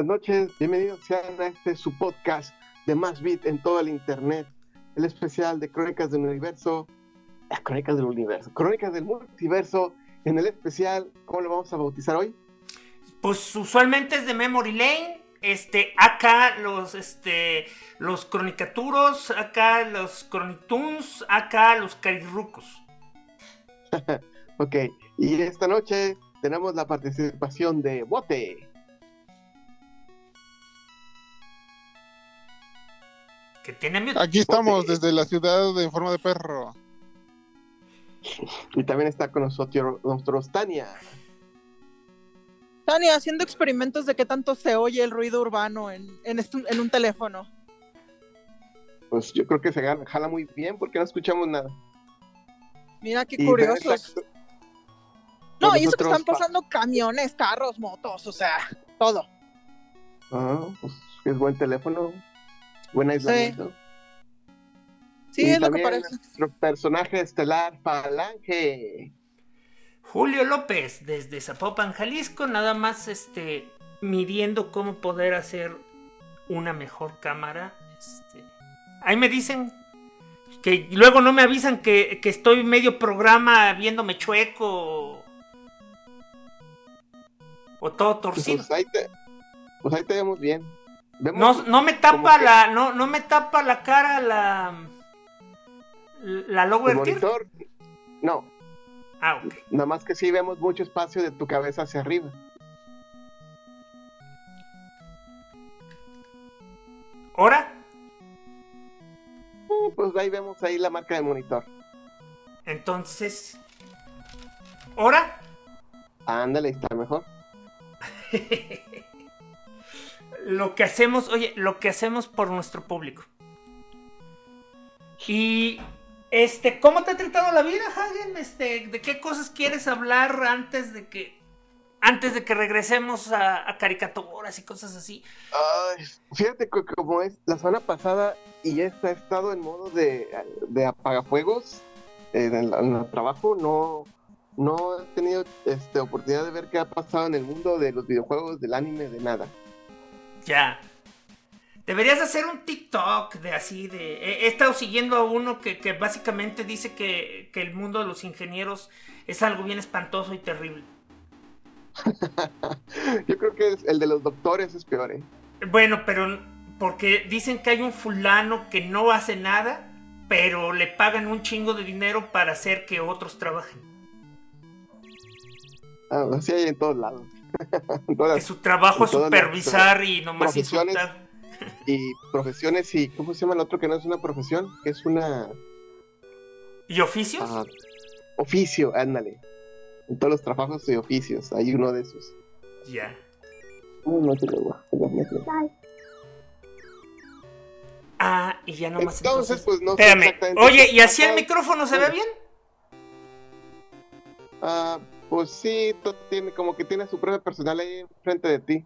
Buenas noches, bienvenidos sean a este su podcast de Más Beat en todo el internet, el especial de Crónicas del Universo, las Crónicas del Universo, Crónicas del Multiverso, en el especial, ¿cómo lo vamos a bautizar hoy? Pues usualmente es de Memory Lane, este, acá los, este, los cronicaturos, acá los cronitunes, acá los carirrucos. ok, y esta noche tenemos la participación de Bote. Aquí estamos desde la ciudad de forma de perro. Y también está con nosotros, Tania. Tania, haciendo experimentos de qué tanto se oye el ruido urbano en, en, un teléfono. Pues yo creo que se jala muy bien porque no escuchamos nada. Mira qué curiosos. No, y eso que están pasando camiones, carros, motos, o sea, todo. Ah, pues es buen teléfono. Buen aislamiento. Sí, es lo que parece. Nuestro personaje estelar, Falange. Julio López, desde Zapopan, Jalisco, nada más este, midiendo cómo poder hacer una mejor cámara. Este, ahí me dicen que luego no me avisan que, que estoy medio programa viéndome chueco o todo torcido. Pues ahí te, pues ahí te vemos bien. No, no me tapa la, no, no me tapa la cara la la lower monitor, No. Ah, ok. Nada más que sí vemos mucho espacio de tu cabeza hacia arriba. ¿Ahora? Uh, pues ahí vemos ahí la marca de monitor. Entonces. ¿Ahora? Ándale, está mejor. lo que hacemos, oye, lo que hacemos por nuestro público. Y este, ¿cómo te ha tratado la vida, Hagen? Este, ¿de qué cosas quieres hablar antes de que antes de que regresemos a, caricaturas y cosas así? Ay, fíjate como es la semana pasada y esta ha estado en modo de, de apagafuegos en el, trabajo, no, no he tenido este, oportunidad de ver qué ha pasado en el mundo de los videojuegos, del anime, de nada. Ya. Deberías hacer un TikTok de así, de... He, estado siguiendo a uno que, básicamente dice que, que, el mundo de los ingenieros es algo bien espantoso y terrible. Yo creo que el de los doctores es peor, ¿eh? Bueno, pero porque dicen que hay un fulano que no hace nada, pero le pagan un chingo de dinero para hacer que otros trabajen. Ah, así hay en todos lados. que su trabajo es supervisar y nomás insultar. Y profesiones y, ¿cómo se llama el otro que no es una profesión? Que es una... ¿Y oficios? oficio, ándale. En todos los trabajos y oficios, hay uno de esos. Ya. Ah, y ya nomás. Entonces, pues no Espérame. Oye, ¿y así el micrófono se ve bien? Ah, pues sí, tiene, como que tiene su propia personal ahí enfrente de ti.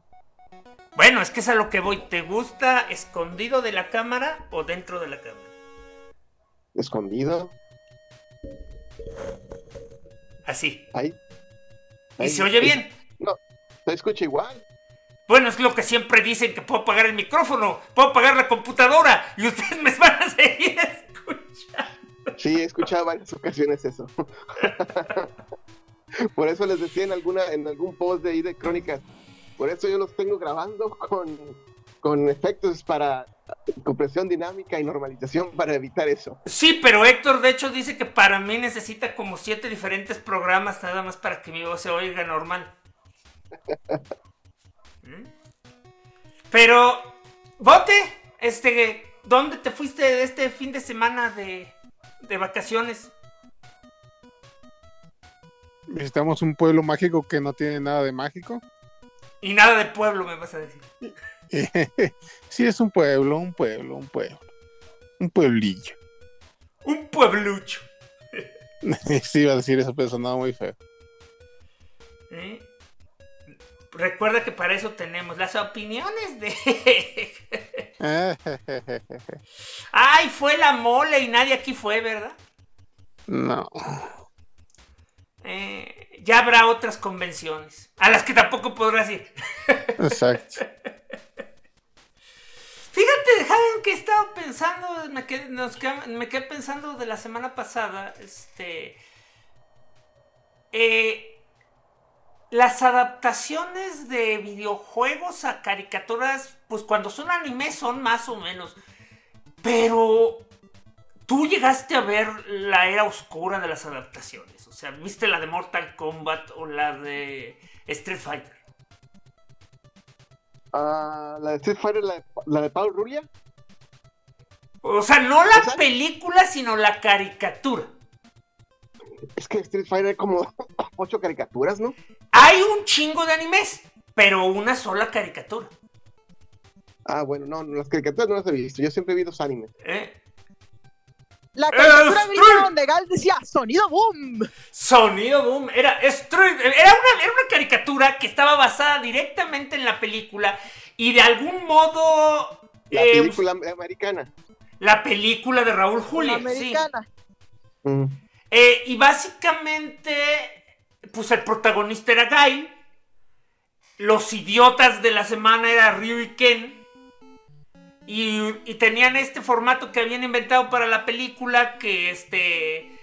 Bueno, es que es a lo que voy. ¿Te gusta escondido de la cámara o dentro de la cámara? Escondido. Así. Ahí. ¿Y se oye bien? No, se escucha igual. Bueno, es lo que siempre dicen que puedo apagar el micrófono, puedo apagar la computadora y ustedes me van a seguir escuchando. Sí, he escuchado varias ocasiones eso. Por eso les decía en alguna en algún post de ahí de crónicas. Por eso yo los tengo grabando con, con efectos para compresión dinámica y normalización para evitar eso. Sí, pero Héctor de hecho dice que para mí necesita como siete diferentes programas nada más para que mi voz se oiga normal. Pero, Bote, este, ¿dónde te fuiste este fin de semana de, de vacaciones? Visitamos un pueblo mágico que no tiene nada de mágico. Y nada de pueblo, me vas a decir. sí, es un pueblo, un pueblo, un pueblo. Un pueblillo. Un pueblucho. sí, iba a decir eso, pero sonaba muy feo. ¿Eh? Recuerda que para eso tenemos las opiniones de. Ay, fue la mole y nadie aquí fue, ¿verdad? No. Eh, ya habrá otras convenciones a las que tampoco podrás ir. Exacto. Fíjate, Javen, que he estado pensando, me quedé, me quedé pensando de la semana pasada, este. Eh, las adaptaciones de videojuegos a caricaturas, pues cuando son anime son más o menos. Pero tú llegaste a ver la era oscura de las adaptaciones. Sea, ¿viste la de Mortal Kombat o la de Street Fighter? Ah, la de Street Fighter, la de, la de Paul Rulia. O sea, no la película, sino la caricatura. Es que Street Fighter hay como ocho caricaturas, ¿no? Hay un chingo de animes, pero una sola caricatura. Ah, bueno, no, las caricaturas no las he visto. Yo siempre he visto animes. ¿Eh? La caricatura eh, donde Gal decía sonido boom. Sonido boom. Era, era, una, era una caricatura que estaba basada directamente en la película y de algún modo. La eh, película americana. La película de Raúl Julia. americana. Sí. Mm. Eh, y básicamente, pues el protagonista era Guy. Los idiotas de la semana era Ryu y Ken. Y, tenían este formato que habían inventado para la película, que este.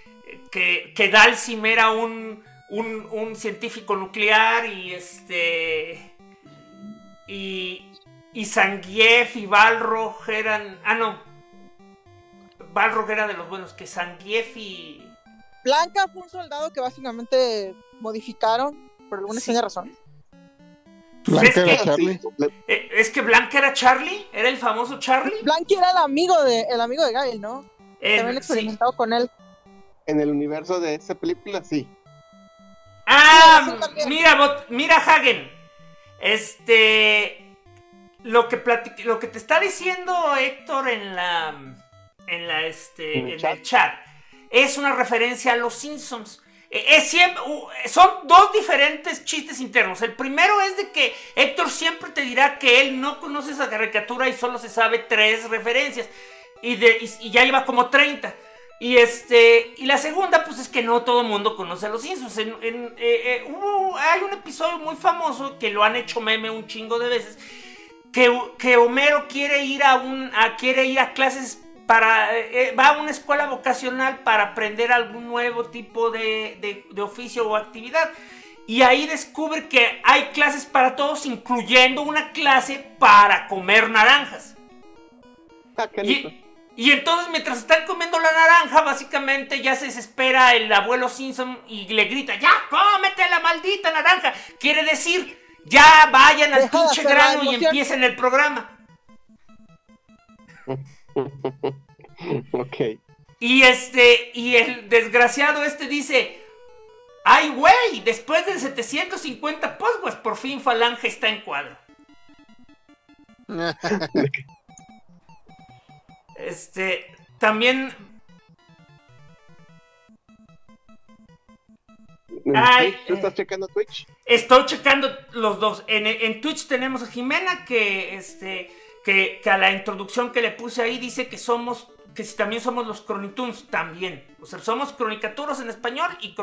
que, que Dalsim era un, un, un, científico nuclear y este. Y. Y Zangief y Balrog eran. Ah, no. Balrog era de los buenos, que Zangief y. Blanca fue un soldado que básicamente modificaron por alguna extraña razón. Blanca era Charlie. Eh, es que Blanca era Charlie, era el famoso Charlie. Blanca era el amigo de el amigo de Gail, ¿no? También experimentado con él. En el universo de esa película, sí. Ah, mira, mira Hagen. Este lo que lo que te está diciendo Héctor en la en la este en, el chat es una referencia a los Simpsons. E, es siempre, son dos diferentes chistes internos. El primero es de que Héctor siempre te dirá que él no conoce esa caricatura y solo se sabe tres referencias. Y, de, y, ya lleva como 30. Y este y la segunda, pues es que no todo el mundo conoce a los Simpsons. En, eh, eh, hay un episodio muy famoso que lo han hecho meme un chingo de veces. Que, que Homero quiere ir a un quiere ir a clases para eh, va a una escuela vocacional para aprender algún nuevo tipo de, de oficio o actividad. Y ahí descubre que hay clases para todos, incluyendo una clase para comer naranjas. Ah, y, entonces mientras están comiendo la naranja, básicamente ya se desespera el abuelo Simpson y le grita, ya, cómete la maldita naranja. Quiere decir, ya vayan al pinche grano y empiecen el programa. ok. Y este, y el desgraciado este dice, ¡ay, güey! Después de 750 postguas, por fin Falange está en cuadro. Este, también... ¿Tú estás checando Twitch? Estoy checando los dos. En, Twitch tenemos a Jimena que, este, que, a la introducción que le puse ahí dice que somos, que si también somos los Cronitunes, también. O sea, somos cronicaturos en español y,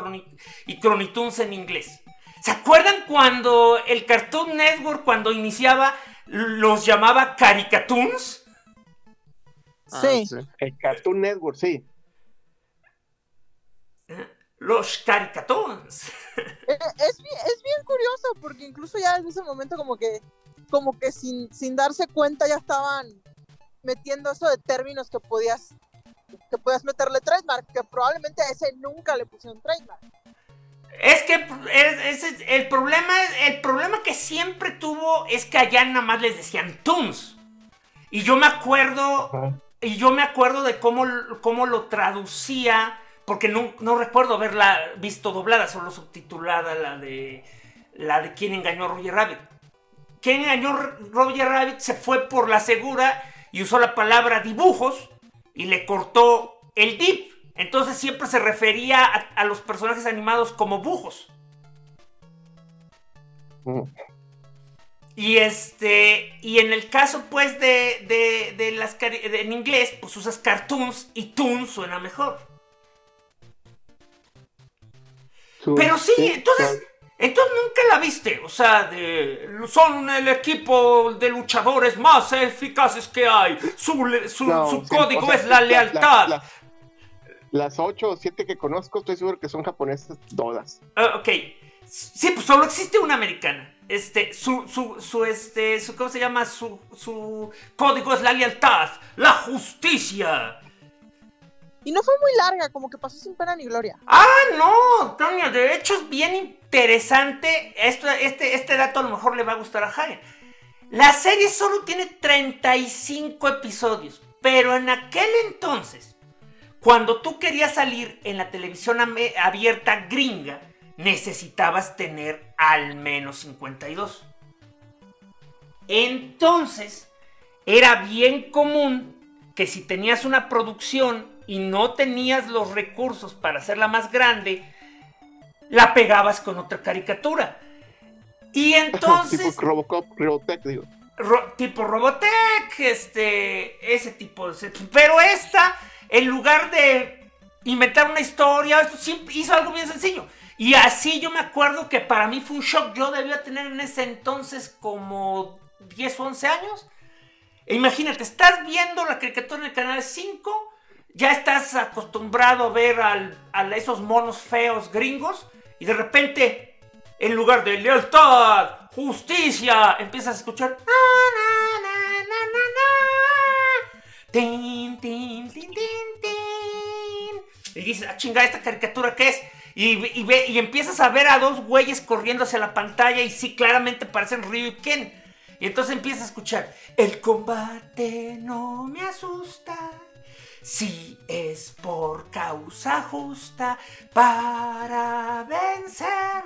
y Cronitunes en inglés. ¿Se acuerdan cuando el Cartoon Network, cuando iniciaba, los llamaba Caricatunes? Ah, sí. El Cartoon Network, sí. Los caricatoons. Eh, es, es, bien curioso porque incluso ya en ese momento como que como que sin, sin darse cuenta ya estaban metiendo eso de términos que podías que podías meterle trademark, que probablemente a ese nunca le pusieron trademark. Es que es, el, problema, el problema que siempre tuvo es que allá nada más les decían Toons. Y yo me acuerdo, y yo me acuerdo de cómo, cómo lo traducía, porque no, no, recuerdo haberla visto doblada, solo subtitulada la de la de quién engañó a Roger Rabbit. Quién engañó Roger Rabbit se fue por la segura y usó la palabra dibujos y le cortó el dip. Entonces siempre se refería a, los personajes animados como bujos. Mm. Y este, y en el caso pues de, de, las en inglés, pues usas cartoons y toons suena mejor. Pero sí, entonces, entonces nunca la viste, o sea, de, son el equipo de luchadores más eficaces que hay. Su, su, código es la lealtad. las ocho o siete que conozco, estoy seguro que son japonesas todas. Ah, ok, sí, pues solo existe una americana este, su, su, su, este, su, ¿cómo se llama? Su, su código es la lealtad, la justicia. Y no fue muy larga, como que pasó sin pena ni gloria. Ah, no, Tania, de hecho es bien interesante. Esto, este, este dato a lo mejor le va a gustar a Hagen. La serie solo tiene 35 episodios, pero en aquel entonces, cuando tú querías salir en la televisión abierta gringa, necesitabas tener al menos 52. Entonces, era bien común que si tenías una producción y no tenías los recursos para hacerla más grande, la pegabas con otra caricatura. Y entonces... tipo Robocop, Robotech, digo. tipo Robotech, este, ese tipo de... Pero esta, en lugar de inventar una historia, hizo algo bien sencillo y así yo me acuerdo que para mí fue un shock. Yo debía tener en ese entonces como 10 o 11 años. E imagínate, estás viendo la caricatura en el canal 5, ya estás acostumbrado a ver a esos monos feos gringos, y de repente, en lugar de lealtad, justicia, empiezas a escuchar. Y dices, ah, chinga, ¿esta caricatura qué es? Y, ve, y empiezas a ver a dos güeyes corriendo hacia la pantalla y sí, claramente parecen Ryu y Ken. Y entonces empiezas a escuchar, el combate no me asusta. Si es por causa justa para vencer,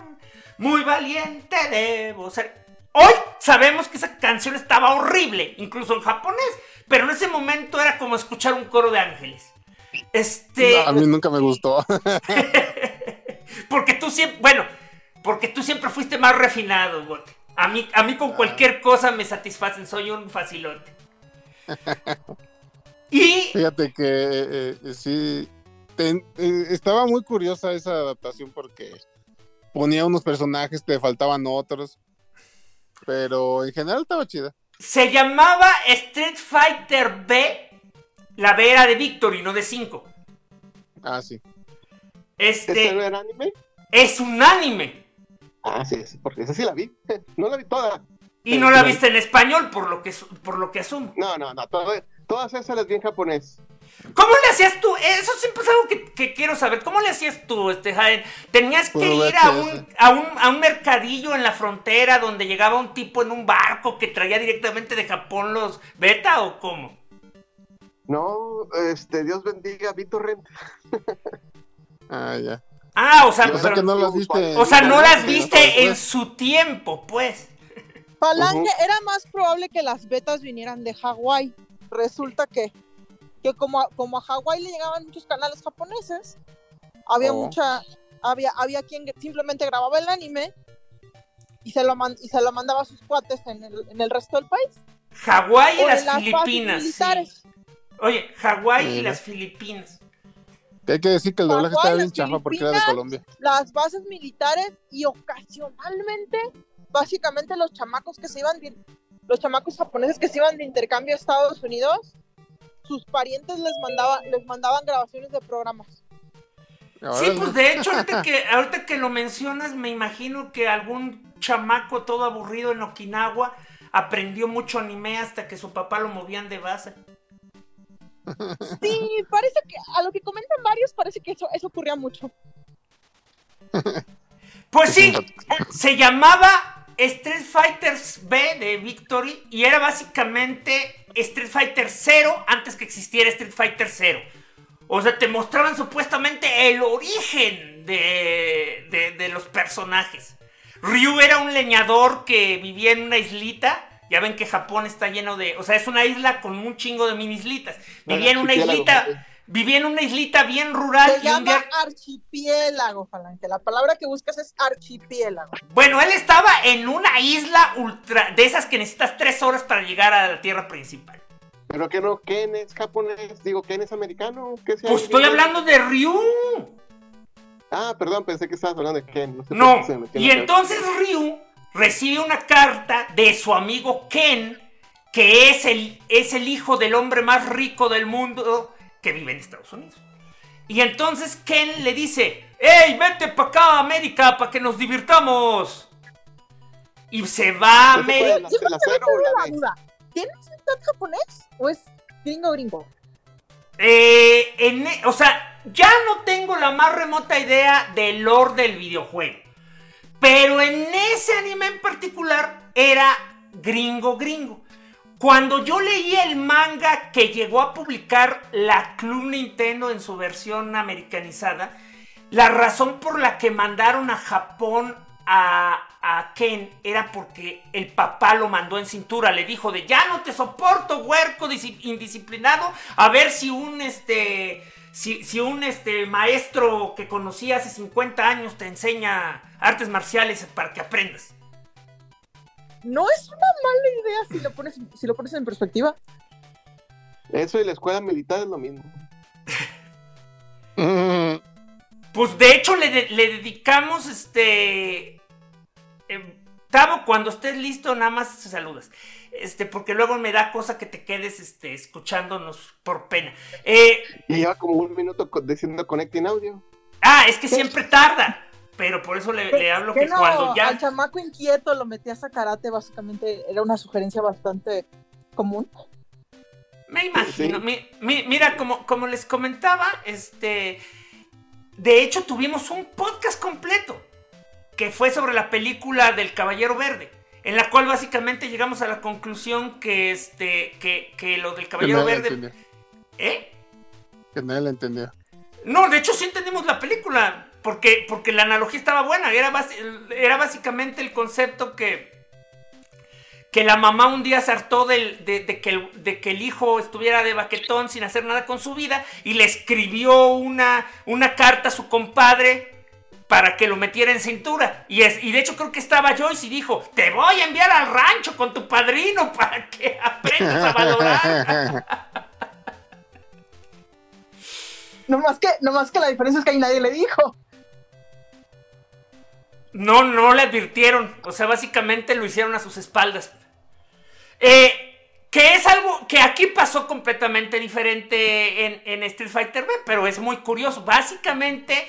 muy valiente debo ser. Hoy sabemos que esa canción estaba horrible, incluso en japonés, pero en ese momento era como escuchar un coro de ángeles. Este. a mí nunca me gustó. Porque tú siempre, bueno, porque tú siempre fuiste más refinado, bote. A mí, a mí con ah. cualquier cosa me satisfacen, soy un facilote. y... Fíjate que eh, eh, sí, ten- eh, estaba muy curiosa esa adaptación porque ponía unos personajes, te faltaban otros. Pero en general estaba chida. Se llamaba Street Fighter B. La B era de Victory, no de 5. Ah, sí. ¿Este Este era anime? es un anime. Ah, sí, sí, porque esa sí la vi. No la vi toda. Y no la viste en español, por lo que, por lo que asumo. No, no, no. todo- todas esas las vi en japonés. ¿Cómo le hacías tú? Eso siempre es algo que, que quiero saber. ¿Cómo le hacías tú, este Jaén? ¿Tenías que Puro ir a un, a, un, a un mercadillo en la frontera donde llegaba un tipo en un barco que traía directamente de Japón los beta o cómo? No, este, Dios bendiga Vito Rent. Ah, ya. Ah, o sea, pero- que no las viste. o sea, no las viste en su tiempo, pues. Falange Ujú. era más probable que las betas vinieran de Hawái. Resulta que, que como, a, como a Hawái le llegaban muchos canales japoneses, había Oh. mucha, había, había quien simplemente grababa el anime y se lo, man- y se lo mandaba a sus cuates en el, en el resto del país. Hawái y las Filipinas. sí. Oye, Hawái y las Filipinas. Hay que decir que el doblaje Hawái, estaba bien chafa porque era de. Colombia. Las bases militares y ocasionalmente, básicamente los chamacos que se iban, los chamacos japoneses que se iban de intercambio a Estados Unidos, sus parientes les mandaban, les mandaban grabaciones de programas. Sí, pues de hecho, ahorita que, ahorita que lo mencionas, me imagino que algún chamaco todo aburrido en Okinawa aprendió mucho anime hasta que su papá lo movían de base. Sí, parece que a lo que comentan varios parece que eso, eso ocurría mucho. Pues sí, se llamaba Street Fighter B de Victory y era básicamente Street Fighter 0 antes que existiera Street Fighter 0. O sea, te mostraban supuestamente el origen de, de, de los personajes. Ryu era un leñador que vivía en una islita. Ya ven que Japón está lleno de... O sea, es una isla con un chingo de mini islitas. Vivía en una islita... Vivía en una islita bien rural Se y un llama día- archipiélago, Falange. La palabra que buscas es archipiélago. Bueno, él estaba en una isla ultra de esas que necesitas tres horas para llegar a la tierra principal. Pero que no, Ken es japonés, digo, Ken es americano. ¿Qué sea Pues estoy hablando de Ryu. Ah, perdón, pensé que estabas hablando de Ken. sé por No. qué se me Y entonces Ryu recibe una carta de su amigo Ken, que es el, es el hijo del hombre más rico del mundo que vive en Estados Unidos. Y entonces Ken le dice, ¡Ey, vete para acá, América, para que nos divirtamos! Y se va a ¿Ese fue América. ¿Tienes mitad japonés o es gringo gringo? Eh, en e- o sea, ya no tengo la más remota idea del lore del videojuego. Pero en ese anime en particular era gringo gringo. Cuando yo leí el manga que llegó a publicar la Club Nintendo en su versión americanizada, la razón por la que mandaron a Japón a, Ken era porque el papá lo mandó en cintura. Le dijo de ya no te soporto, huerco indisciplinado. A ver si un este. Si, si un este maestro que conocí hace 50 años te enseña artes marciales para que aprendas. No es una mala idea si lo pones, si lo pones en perspectiva. Eso y la escuela militar es lo mismo. Mm, Pues de hecho le, de- le dedicamos este. eh, Tavo, cuando estés listo, nada más saludas. Este, porque luego me da cosa que te quedes este, escuchándonos por pena. Eh, Y lleva como un minuto diciendo connecting audio. ah, es que siempre tarda. Pero por eso le, le hablo que, Que no, cuando al ya. chamaco inquieto lo metías a karate, básicamente era una sugerencia bastante común. Me imagino. Sí. mi- mi- mira, como, como les comentaba, este. De hecho, tuvimos un podcast completo. Que fue sobre la película del Caballero Verde. En la cual básicamente llegamos a la conclusión que este. que, que lo del que Caballero nadie Verde. entendió. ¿Eh? Que nadie le entendió. No, de hecho sí entendimos la película. Porque, porque la analogía estaba buena. Era, era básicamente el concepto que. Que la mamá un día se hartó de, de que el, de que el hijo estuviera de baquetón sin hacer nada con su vida. Y le escribió una, una carta a su compadre para que lo metiera en cintura. Y, es, y de hecho creo que estaba Joyce y dijo: Te voy a enviar al rancho con tu padrino para que aprendas a valorar. Nomás que, nomás que la diferencia es que ahí nadie le dijo. No, no le advirtieron. O sea, básicamente lo hicieron a sus espaldas. Eh, que es algo que aquí pasó completamente diferente en, en Street Fighter B, pero es muy curioso. Básicamente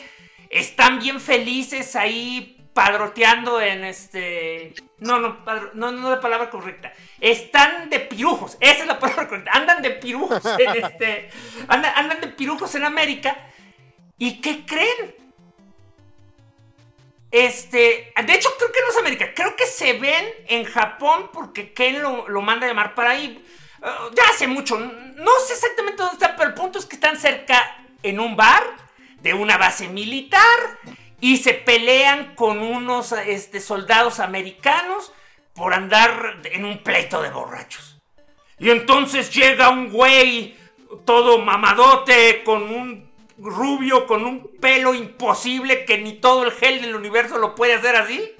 están bien felices ahí padroteando en este. No, no, no, no la palabra correcta. Están de pirujos. Esa es la palabra correcta. Andan de pirujos en este. Andan, andan de pirujos en América. ¿Y qué creen? Este, de hecho creo que no es América, creo que se ven en Japón porque Ken lo, manda a llamar para ahí. Uh, ya hace mucho, no sé exactamente dónde está, pero el punto es que están cerca en un bar de una base militar y se pelean con unos este, soldados americanos por andar en un pleito de borrachos. Y entonces llega un güey todo mamadote con un rubio con un pelo imposible que ni todo el gel del universo lo puede hacer así.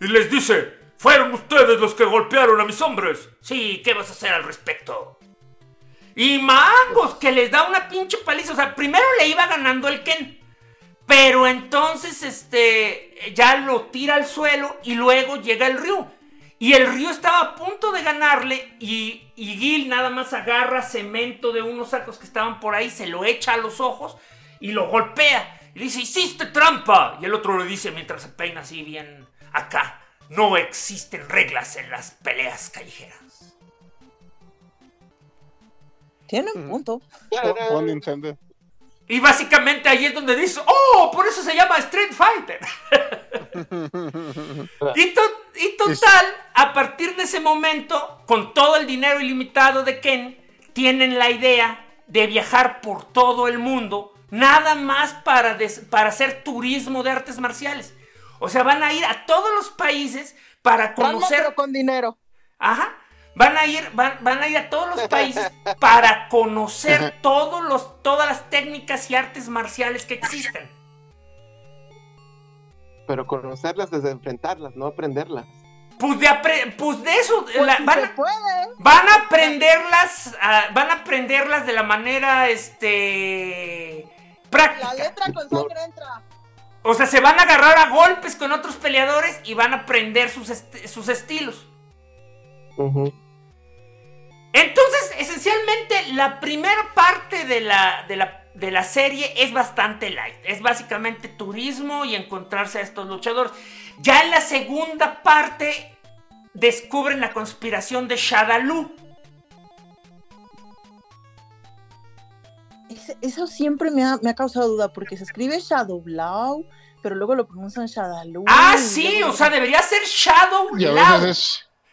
Y les dice, fueron ustedes los que golpearon a mis hombres. Sí, ¿qué vas a hacer al respecto? Y mangos, que les da una pinche paliza. O sea, primero le iba ganando el Ken. Pero entonces, este, ya lo tira al suelo y luego llega el Ryu. Y el Ryu estaba a punto de ganarle y, y Gil nada más agarra cemento de unos sacos que estaban por ahí, se lo echa a los ojos y lo golpea. Y dice, hiciste trampa. Y el otro le dice mientras se peina así bien acá. No existen reglas en las peleas callejeras. Tiene un punto. Con Nintendo. Y básicamente ahí es donde dice, oh, por eso se llama Street Fighter. y, to y, total, a partir de ese momento, con todo el dinero ilimitado de Ken, tienen la idea de viajar por todo el mundo, nada más para, para hacer turismo de artes marciales. O sea, van a ir a todos los países para conocer... Pero con dinero. Ajá. Van a ir, van, van, a ir a todos los países para conocer todos los, todas las técnicas y artes marciales que existen. Pero conocerlas desde enfrentarlas, no aprenderlas. Pues de, pues de eso, pues la, si van, se puede. van, a aprenderlas, uh, van a aprenderlas de la manera, este, práctica. La letra con sangre no. entra. O sea, se van a agarrar a golpes con otros peleadores y van a aprender sus, est sus estilos. Uh -huh. Entonces, esencialmente, la primera parte de la, de, la, de la, serie es bastante light. Es básicamente turismo y encontrarse a estos luchadores. Ya en la segunda parte, descubren la conspiración de Shadaloo. Eso siempre me ha, me ha, causado duda, porque se escribe Shadowblow, pero luego lo pronuncian Shadaloo. Ah, sí, o sea, debería ser Shadowblow.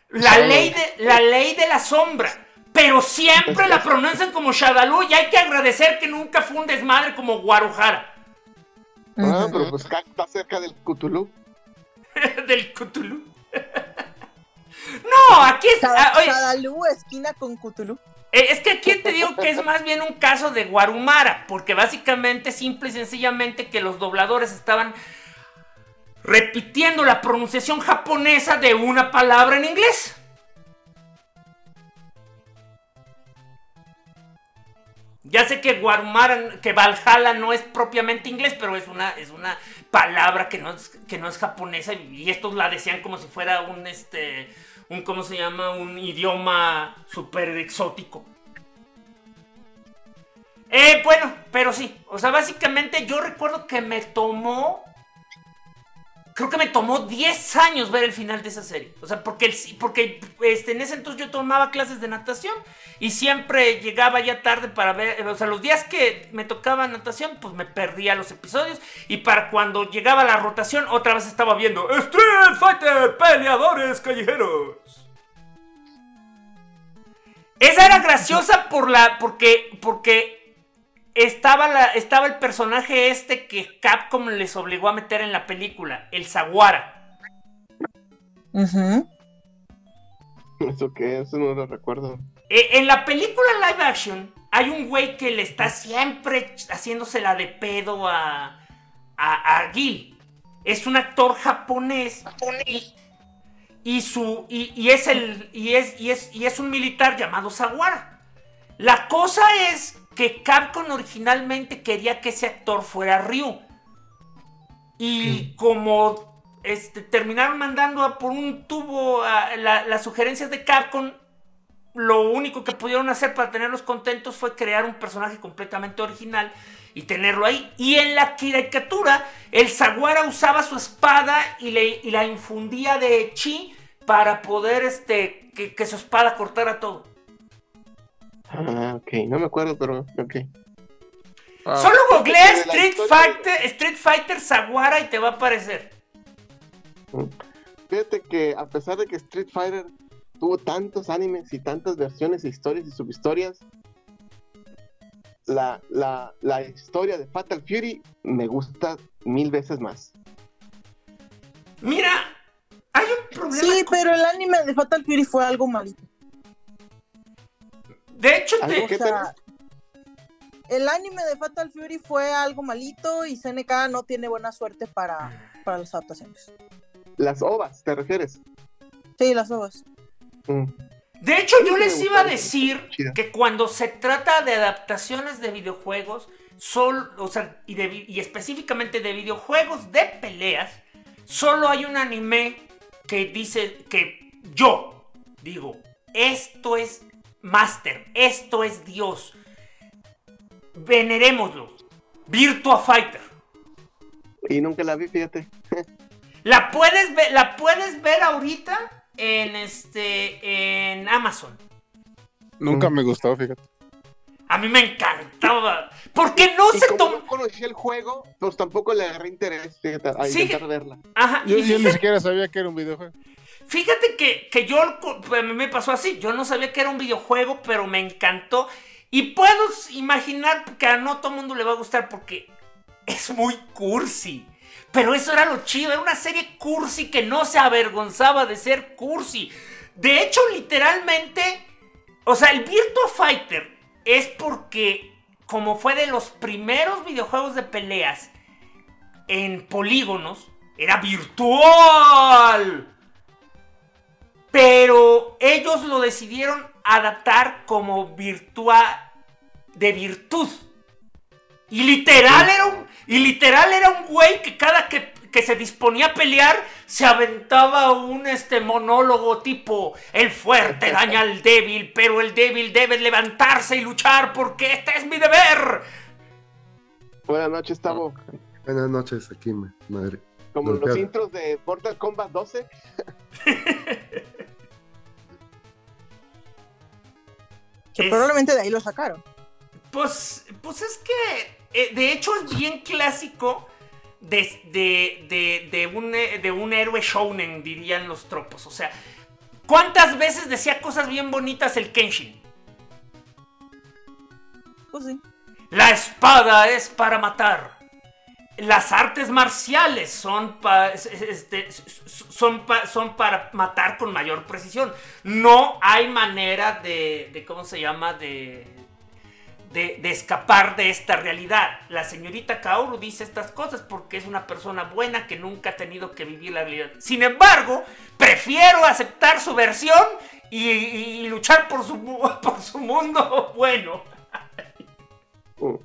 La ley, de, la ley de la sombra. Pero siempre la pronuncian como Shadaloo y hay que agradecer que nunca fue un desmadre como Guarujara. Ah, pero pues está cerca del Cthulhu. del Cthulhu. no, aquí está. Ah, Shadaloo, esquina con Cthulhu. Eh, es que aquí te digo que es más bien un caso de Guarumara, porque básicamente, simple y sencillamente, que los dobladores estaban repitiendo la pronunciación japonesa de una palabra en inglés. Ya sé que Guarumara, que Valhalla no es propiamente inglés, pero es una, es una palabra que no es, que no es japonesa y estos la decían como si fuera un, este, un, ¿cómo se llama? Un idioma súper exótico. Eh, bueno, pero sí, o sea, básicamente yo recuerdo que me tomó creo que me tomó 10 años ver el final de esa serie. O sea, porque, porque este, en ese entonces yo tomaba clases de natación y siempre llegaba ya tarde para ver, o sea, los días que me tocaba natación, pues me perdía los episodios y para cuando llegaba la rotación otra vez estaba viendo Street Fighter, peleadores callejeros. Esa era graciosa por la, porque, porque estaba, la, estaba el personaje este que Capcom les obligó a meter en la película, el Zaguara. Uh -huh. ¿Eso qué? Eso no lo recuerdo. Eh, en la película live action hay un güey que le está siempre haciéndosela de pedo a, a, a Gil. Es un actor japonés. Y, y su. Y, y, es el. Y es, y es. Y es un militar llamado Zaguara. La cosa es que Capcom originalmente quería que ese actor fuera Ryu. Y como este, terminaron mandando a por un tubo a las sugerencias de Capcom, lo único que pudieron hacer para tenerlos contentos fue crear un personaje completamente original y tenerlo ahí. Y en la caricatura, el Zaguara usaba su espada y, le, y la infundía de chi para poder este, que, su espada cortara todo. Ah, ok, no me acuerdo, pero ok. Ah. Solo googlea Street Fighter, Street Fighter Zaguara y te va a aparecer. Fíjate que a pesar de que Street Fighter tuvo tantos animes y tantas versiones, historias y subhistorias, la, la, la historia de Fatal Fury me gusta mil veces más. Mira, hay un problema. Sí, pero el anime de Fatal Fury fue algo malito. De hecho, el anime de Fatal Fury fue algo malito y CNK no tiene buena suerte para, para las adaptaciones. Las ovas, ¿te refieres? Sí, las ovas. Mm. De hecho, yo les iba a decir que cuando se trata de adaptaciones de videojuegos, sol, o sea, y, y específicamente de videojuegos de peleas, solo hay un anime que dice que yo digo, esto es Master, esto es Dios. Venerémoslo. Virtua Fighter. Y nunca la vi, fíjate. la puedes ver, la puedes ver ahorita en este en Amazon. Nunca me gustó, fíjate. A mí me encantaba. Porque no se tomó. No conocí el juego, pues tampoco le agarré interés fíjate, a intentar verla. Ajá. Yo, ni siquiera sabía que era un videojuego. Fíjate que, que yo me pasó así. Yo no sabía que era un videojuego, pero me encantó. Y puedo imaginar que a no todo el mundo le va a gustar porque es muy cursi. Pero eso era lo chido, era una serie cursi que no se avergonzaba de ser cursi. De hecho, literalmente, o sea, el Virtua Fighter es porque, como fue de los primeros videojuegos de peleas en polígonos, era virtual. Pero ellos lo decidieron adaptar como virtual de virtud. Y literal era un, y literal era un güey que cada que, se disponía a pelear se aventaba un este monólogo tipo el fuerte daña al débil, pero el débil debe levantarse y luchar porque este es mi deber. Buenas noches, Tavo. Buenas noches, aquí, madre. Como los intros de Mortal Kombat 12. que probablemente de ahí lo sacaron. Pues, pues es que eh, de hecho, es bien clásico de, de, un, eh, de un héroe shounen, dirían los tropos. O sea, ¿cuántas veces decía cosas bien bonitas el Kenshin? Pues sí. La espada es para matar. Las artes marciales son, este, son, son para matar con mayor precisión. No hay manera de, de ¿cómo se llama? De, de, escapar de esta realidad. La señorita Kaoru dice estas cosas porque es una persona buena que nunca ha tenido que vivir la realidad. Sin embargo, prefiero aceptar su versión y, luchar por su, por su mundo bueno. Uh.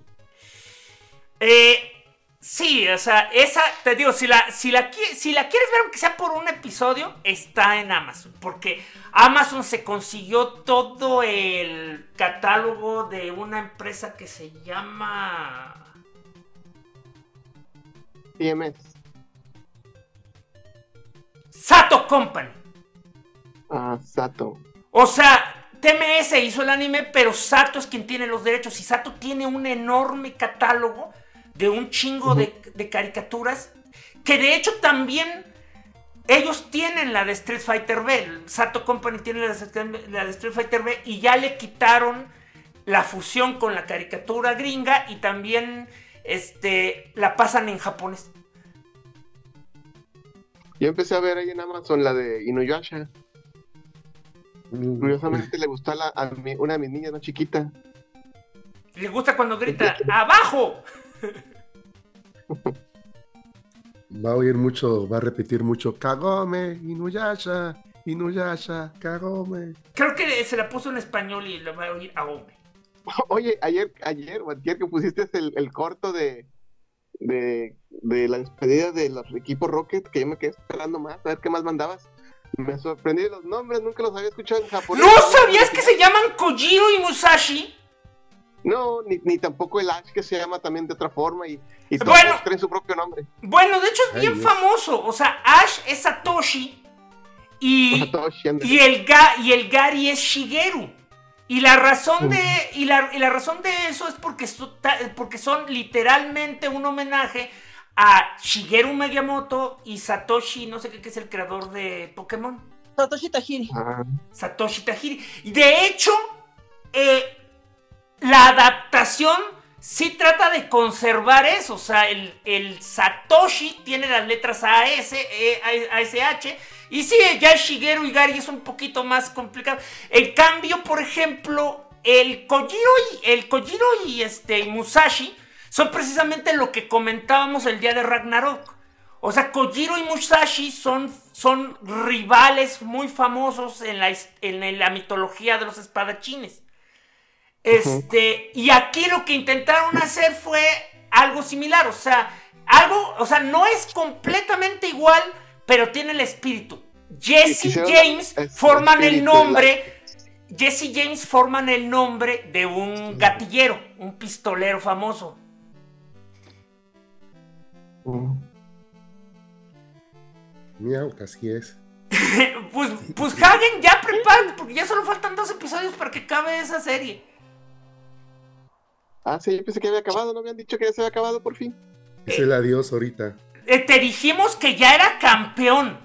eh, Sí, o sea, esa, te digo, si la, si la, si la quieres ver, aunque sea por un episodio, está en Amazon. Porque Amazon se consiguió todo el catálogo de una empresa que se llama. TMS. Sato Company. Ah, Sato. O sea, TMS hizo el anime, pero Sato es quien tiene los derechos. Y Sato tiene un enorme catálogo de un chingo de, caricaturas que de hecho también ellos tienen la de Street Fighter B. Sato Company tiene la de, Street Fighter B y ya le quitaron la fusión con la caricatura gringa y también este, la pasan en japonés. Yo empecé a ver ahí en Amazon la de Inuyasha. Curiosamente le gustó a, una de mis niñas más chiquita. Le gusta cuando grita ¡Abajo! Va a oír mucho, va a repetir mucho Kagome, Inuyasha, Inuyasha, Kagome. Creo que se la puso en español y la va a oír Agome. Oye, ayer, ayer, ayer que pusiste el, el corto de, de, de la despedida de los equipos Rocket, que yo me quedé esperando más, a ver qué más mandabas. Me sorprendí de los nombres, nunca los había escuchado en japonés. ¿No sabías que se llaman Kojiro y Musashi? No, ni, ni tampoco el Ash que se llama también de otra forma y, y todos Bueno. traen su propio nombre. Bueno, de hecho es bien famoso. O sea, Ash es Satoshi y, Satoshi, y, el ga, y el Gary es Shigeru. Y la razón de y la, y la razón de eso es porque, so- ta- porque son literalmente un homenaje a Shigeru Miyamoto y Satoshi, no sé qué, que es el creador de Pokémon. Satoshi Tajiri. Ah, Satoshi Tajiri. Y de hecho, eh, la adaptación sí trata de conservar eso. O sea, el, Satoshi tiene las letras AS, eh, ASH. Y sí, ya Shigeru y Gary es un poquito más complicado. En cambio, por ejemplo, el Kojiro y, el Kojiro y este, Musashi son precisamente lo que comentábamos el día de Ragnarok. O sea, Kojiro y Musashi son, son rivales muy famosos en la, en la mitología de los espadachines. Este, y aquí lo que intentaron hacer fue algo similar, o sea, algo, o sea, no es completamente igual, pero tiene el espíritu. Jesse James es- forman el la- nombre, Jesse James forman el nombre de un gatillero, un pistolero famoso. mm. Miau, así es. pues, pues Hagen ya prepárate, porque ya solo faltan dos episodios para que acabe esa serie. Ah, sí, yo pensé que había acabado, ¿no habían dicho que ya se había acabado por fin? Es el adiós ahorita. Eh, te dijimos que ya era campeón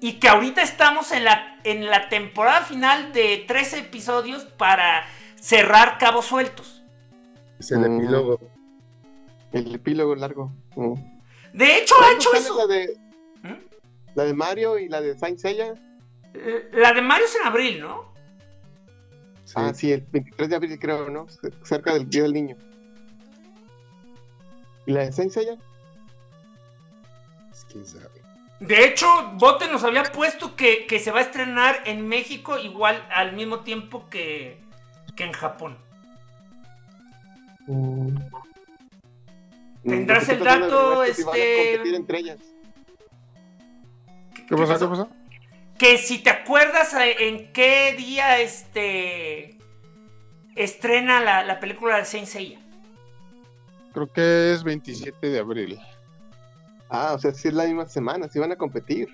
y que ahorita estamos en la, en la temporada final de 13 episodios para cerrar cabos sueltos. Es el Mm. epílogo. El epílogo largo. Mm. De hecho, ha ¿Cuándo hecho eso. La de, ¿Mm? la de Mario y la de Saint Seiya. Eh, La de Mario es en abril, ¿no? Sí. Ah, sí, el 23 de abril creo, ¿no? Cerca del Día del Niño. ¿Y la de Saint Seiya? Pues, quién sabe. De hecho, Bote nos había puesto que, que se va a estrenar en México igual al mismo tiempo que, que en Japón. Mm. ¿Tendrás el dato, este- competir entre ellas. ¿Qué pasó? ¿Qué pasó? Que si te acuerdas en qué día este estrena la, la película de Saint Seiya. Creo que es 27 de abril. Ah, o sea, sí es la misma semana, sí van a competir.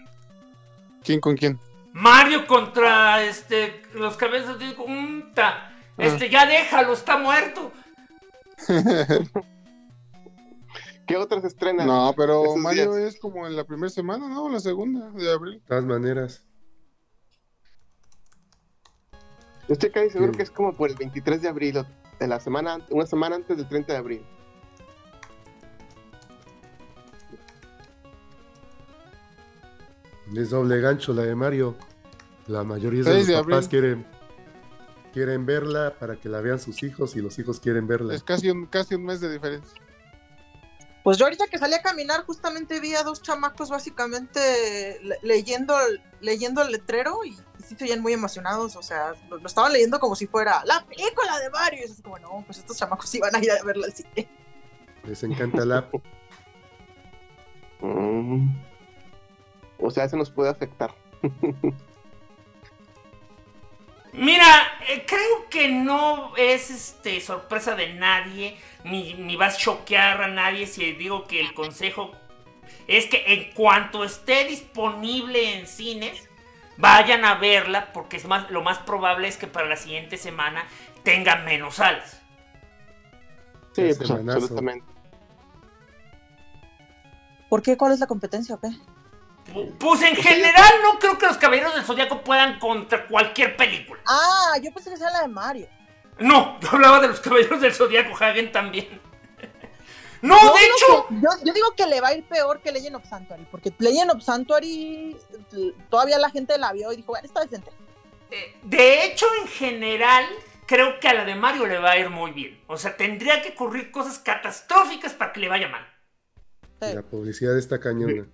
¿Quién con quién? Mario contra este los cabezas de unta. Este ya déjalo, está muerto. ¿Qué otras estrenan? No, pero Mario días? es como en la primera semana, ¿no? La segunda de abril. De todas maneras, Yo estoy casi seguro Sí. que es como por el 23 de abril, o de la semana, an- una semana antes del 30 de abril. es doble gancho la de Mario. La mayoría de los de papás abril. quieren, quieren verla para que la vean sus hijos y los hijos quieren verla. Es casi un, casi un mes de diferencia. Pues yo ahorita que salí a caminar justamente vi a dos chamacos básicamente le- leyendo, el- leyendo el letrero y sí se veían muy emocionados, o sea, lo, lo estaban leyendo como si fuera la película de Mario. Y es así como, no, pues estos chamacos iban a ir a verla al cine. Les encanta la Mm. O sea, eso nos puede afectar. Mira, eh, creo que no es este sorpresa de nadie, ni, ni vas a choquear a nadie si digo que el consejo es que en cuanto esté disponible en cines, vayan a verla, porque es más, lo más probable es que para la siguiente semana tenga menos salas. Sí, pues absolutamente. ¿Por qué? ¿Cuál es la competencia o qué? Pu- Pues en general no creo que los Caballeros del Zodiaco puedan contra cualquier película. Ah, yo pensé que era la de Mario. No, yo hablaba de los Caballeros del Zodiaco, Hagen también. No, Yo de hecho, que- yo, yo digo que le va a ir peor que Legend of Sanctuary, porque Legend of Sanctuary todavía la gente la vio y dijo, bueno, está decente. Eh, De hecho, en general, creo que a la de Mario le va a ir muy bien. O sea, tendría que ocurrir cosas catastróficas para que le vaya mal. Sí. La publicidad está cañona.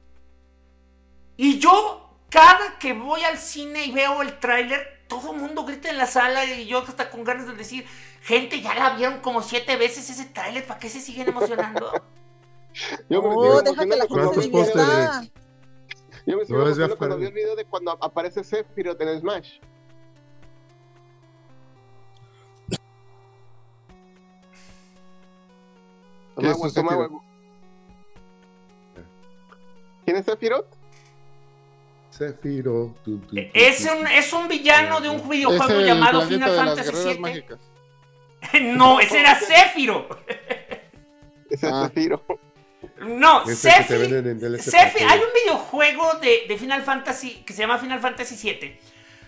Y yo, cada que voy al cine y veo el tráiler, todo el mundo grita en la sala y yo hasta con ganas de decir, gente, ya la vieron como siete veces ese tráiler, ¿para qué se siguen emocionando? Yo me Oh, estoy deja que la gente ¿Cuántos se divierta. Yo me estoy No, es emocionando de cuando vi el video de cuando aparece Sephiroth en el Smash. ¿Qué Toma es agua, un toma Sephiroth? agua. ¿Quién es Sephiroth? Tu, Es un, es un villano de un videojuego llamado Final Fantasy VII. mágicas. no, ese era Zephyro. Ese es Ah. Sephiroth. No, para hay un videojuego de, de Final Fantasy que se llama Final Fantasy VII,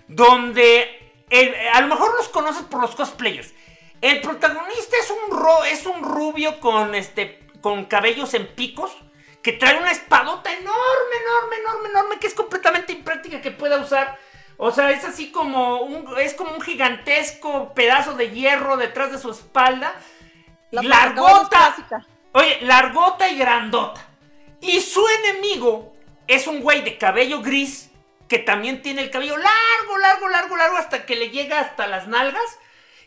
donde el- a lo mejor los conoces por los cosplayers. El protagonista es un, ro- es un rubio con, este, con cabellos en picos que trae una espadota enorme, enorme, enorme, enorme, que es completamente impráctica que pueda usar. O sea, es así como un, es como un gigantesco pedazo de hierro detrás de su espalda. La largota. Oye, largota y grandota. Y su enemigo es un güey de cabello gris que también tiene el cabello largo, largo, largo, largo hasta que le llega hasta las nalgas.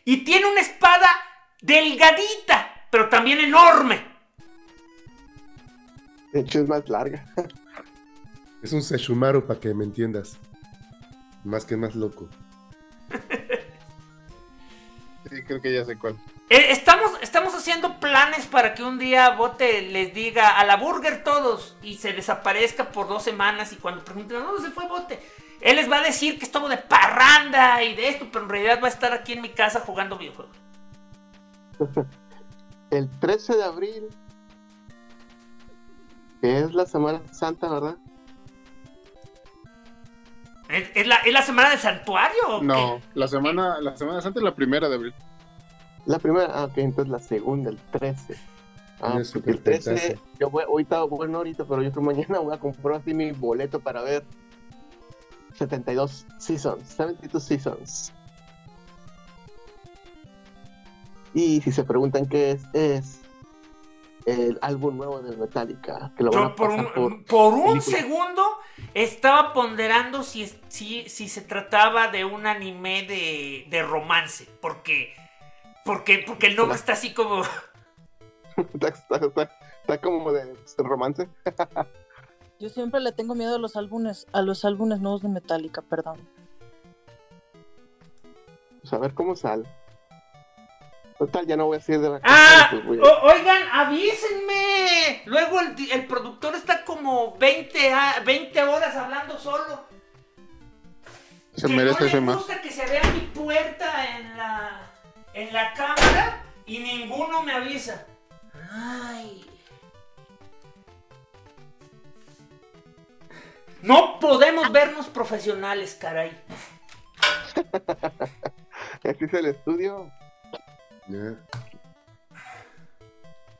Y tiene una espada delgadita, pero también enorme. De hecho, es más larga. Es un Seshumaru para que me entiendas. Más que más loco. Sí, creo que ya sé cuál. Eh, Estamos, estamos haciendo planes para que un día Bote les diga a la burger todos y se desaparezca por dos semanas y cuando pregunten ¿dónde se fue Bote? Él les va a decir que estuvo de parranda y de esto, pero en realidad va a estar aquí en mi casa jugando videojuegos. El 13 de abril, que es la Semana Santa, ¿verdad? ¿Es, es la, es la semana del santuario? o qué? No, la semana, la semana santa es la primera de abril. La primera, ah, ok, entonces la segunda, el 13. Ah, porque el súper 13, pentazo. yo voy, ahorita, bueno, ahorita, pero yo creo mañana voy a comprar así mi boleto para ver 72 Seasons, 72 Seasons. Y si se preguntan qué es, es el álbum nuevo de Metallica, que lo van a por pasar un, por... por un película. segundo estaba ponderando si, si, si se trataba de un anime de, de romance. Porque, porque, porque el nombre está así como... está, está- está- está como de romance. Yo siempre le tengo miedo a los álbumes, a los álbumes nuevos de Metallica, perdón. Pues a ver cómo sale. Total, ya no voy a seguir de vacaciones. ¡Ah! pues voy a- O- oigan, avísenme. Luego el, el productor está como 20, a- 20 horas hablando solo. Se que merece no ese más. gusta que se vea mi puerta en la, en la cámara y ninguno me avisa. Ay. No podemos vernos profesionales, caray. Aquí es el estudio. Ya.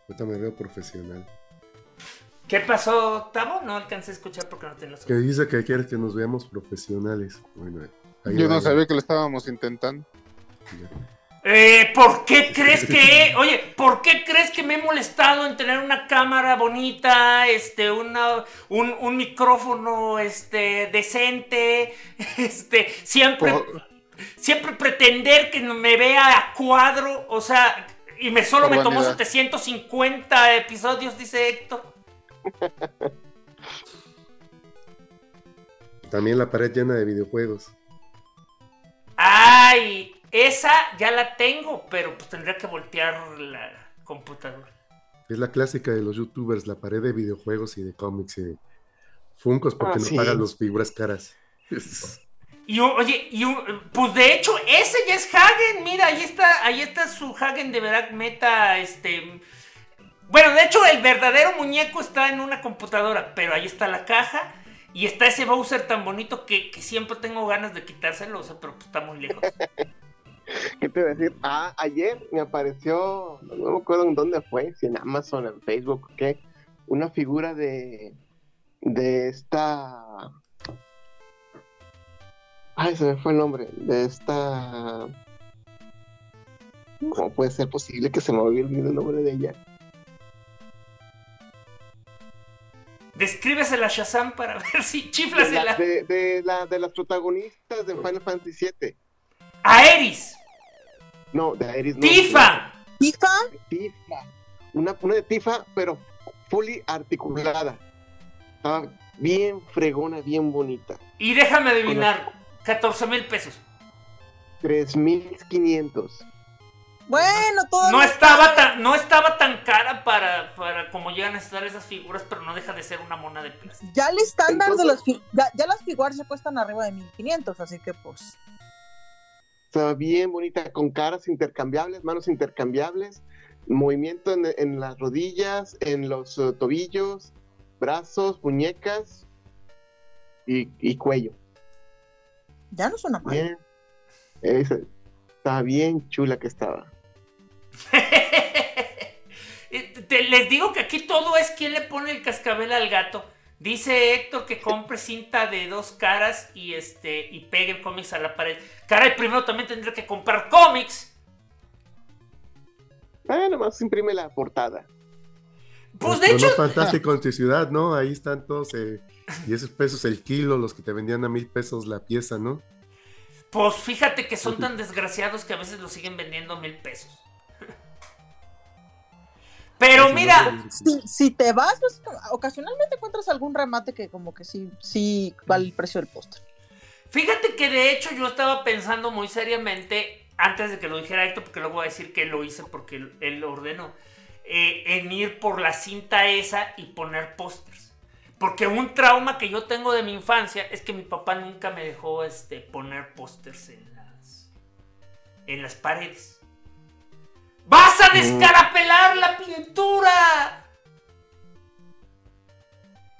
Ahorita me veo profesional. ¿Qué pasó, Octavo? No alcancé a escuchar porque no tengo Que dice que quiere que nos veamos profesionales. Bueno, ahí Yo va, no sabía que lo estábamos intentando. Eh, ¿por qué crees que, oye, ¿por qué crees que me he molestado en tener una cámara bonita, este, una, un, un micrófono, este, decente, este, siempre, Por- siempre pretender que me vea a cuadro, o sea, y me solo Por me tomó vanidad. 750 episodios, dice Héctor. También la pared llena de videojuegos. Ay, esa ya la tengo, pero pues tendría que voltear la computadora. Es la clásica de los youtubers, la pared de videojuegos y de cómics y de Funcos porque Ah, no sí. pagan las figuras caras. Y oye, y pues de hecho, ese ya es Hagen. Mira, ahí está, ahí está su Hagen de Verac Meta. Este. Bueno, de hecho, el verdadero muñeco está en una computadora, pero ahí está la caja. Y está ese Bowser tan bonito que, que siempre tengo ganas de quitárselo, o sea, pero pues está muy lejos. ¿Qué te iba a decir? Ah, ayer me apareció, no me acuerdo en dónde fue, si en Amazon, en Facebook, ¿qué? Una figura de, de esta... Ay, se me fue el nombre, de esta... ¿Cómo puede ser posible que se me olvide el nombre de ella? Descríbesela a Shazam para ver si De, la- chiflasela. de, de la, de las protagonistas de Final Fantasy VII. A Eris. No, de Aeris no. Tifa. Tifa, Tifa. Una, una de Tifa, pero fully articulada. Estaba bien fregona, bien bonita. Y déjame adivinar. 14 mil pesos. 3500. bueno, todo No estaba tan, no estaba tan cara para, para como llegan a estar esas figuras, pero no deja de ser una mona de plástico. Ya el estándar de Entonces- ya, ya las figuras se cuestan arriba de 1500, así que pues Estaba bien bonita, con caras intercambiables, manos intercambiables, movimiento en, en las rodillas, en los eh, tobillos, brazos, muñecas y, y cuello. Ya no suena mal. Bien. Esa- estaba bien chula que estaba. Te- les digo que aquí todo es quien le pone el cascabel al gato. Dice Héctor que compre cinta de dos caras y este y pegue cómics a la pared. Caray, primero también tendré que comprar cómics. Ah, nomás imprime la portada. Pues de hecho, no fantástico en tu ciudad, ¿no? Ahí están todos, eh, 10 pesos el kilo, los que te vendían a mil pesos la pieza, ¿no? pues fíjate que son tan desgraciados que a veces lo siguen vendiendo a mil pesos. Pero mira, Si, si te vas, pues, ocasionalmente encuentras algún remate que como que sí, sí vale el precio del póster. Fíjate que de hecho yo estaba pensando muy seriamente, antes de que lo dijera Héctor, porque luego voy a decir que lo hice porque él, él lo ordenó, eh, en ir por la cinta esa y poner pósters. Porque un trauma que yo tengo de mi infancia es que mi papá nunca me dejó este, poner pósters en las, en las paredes. ¡Vas a descarapelar la pintura!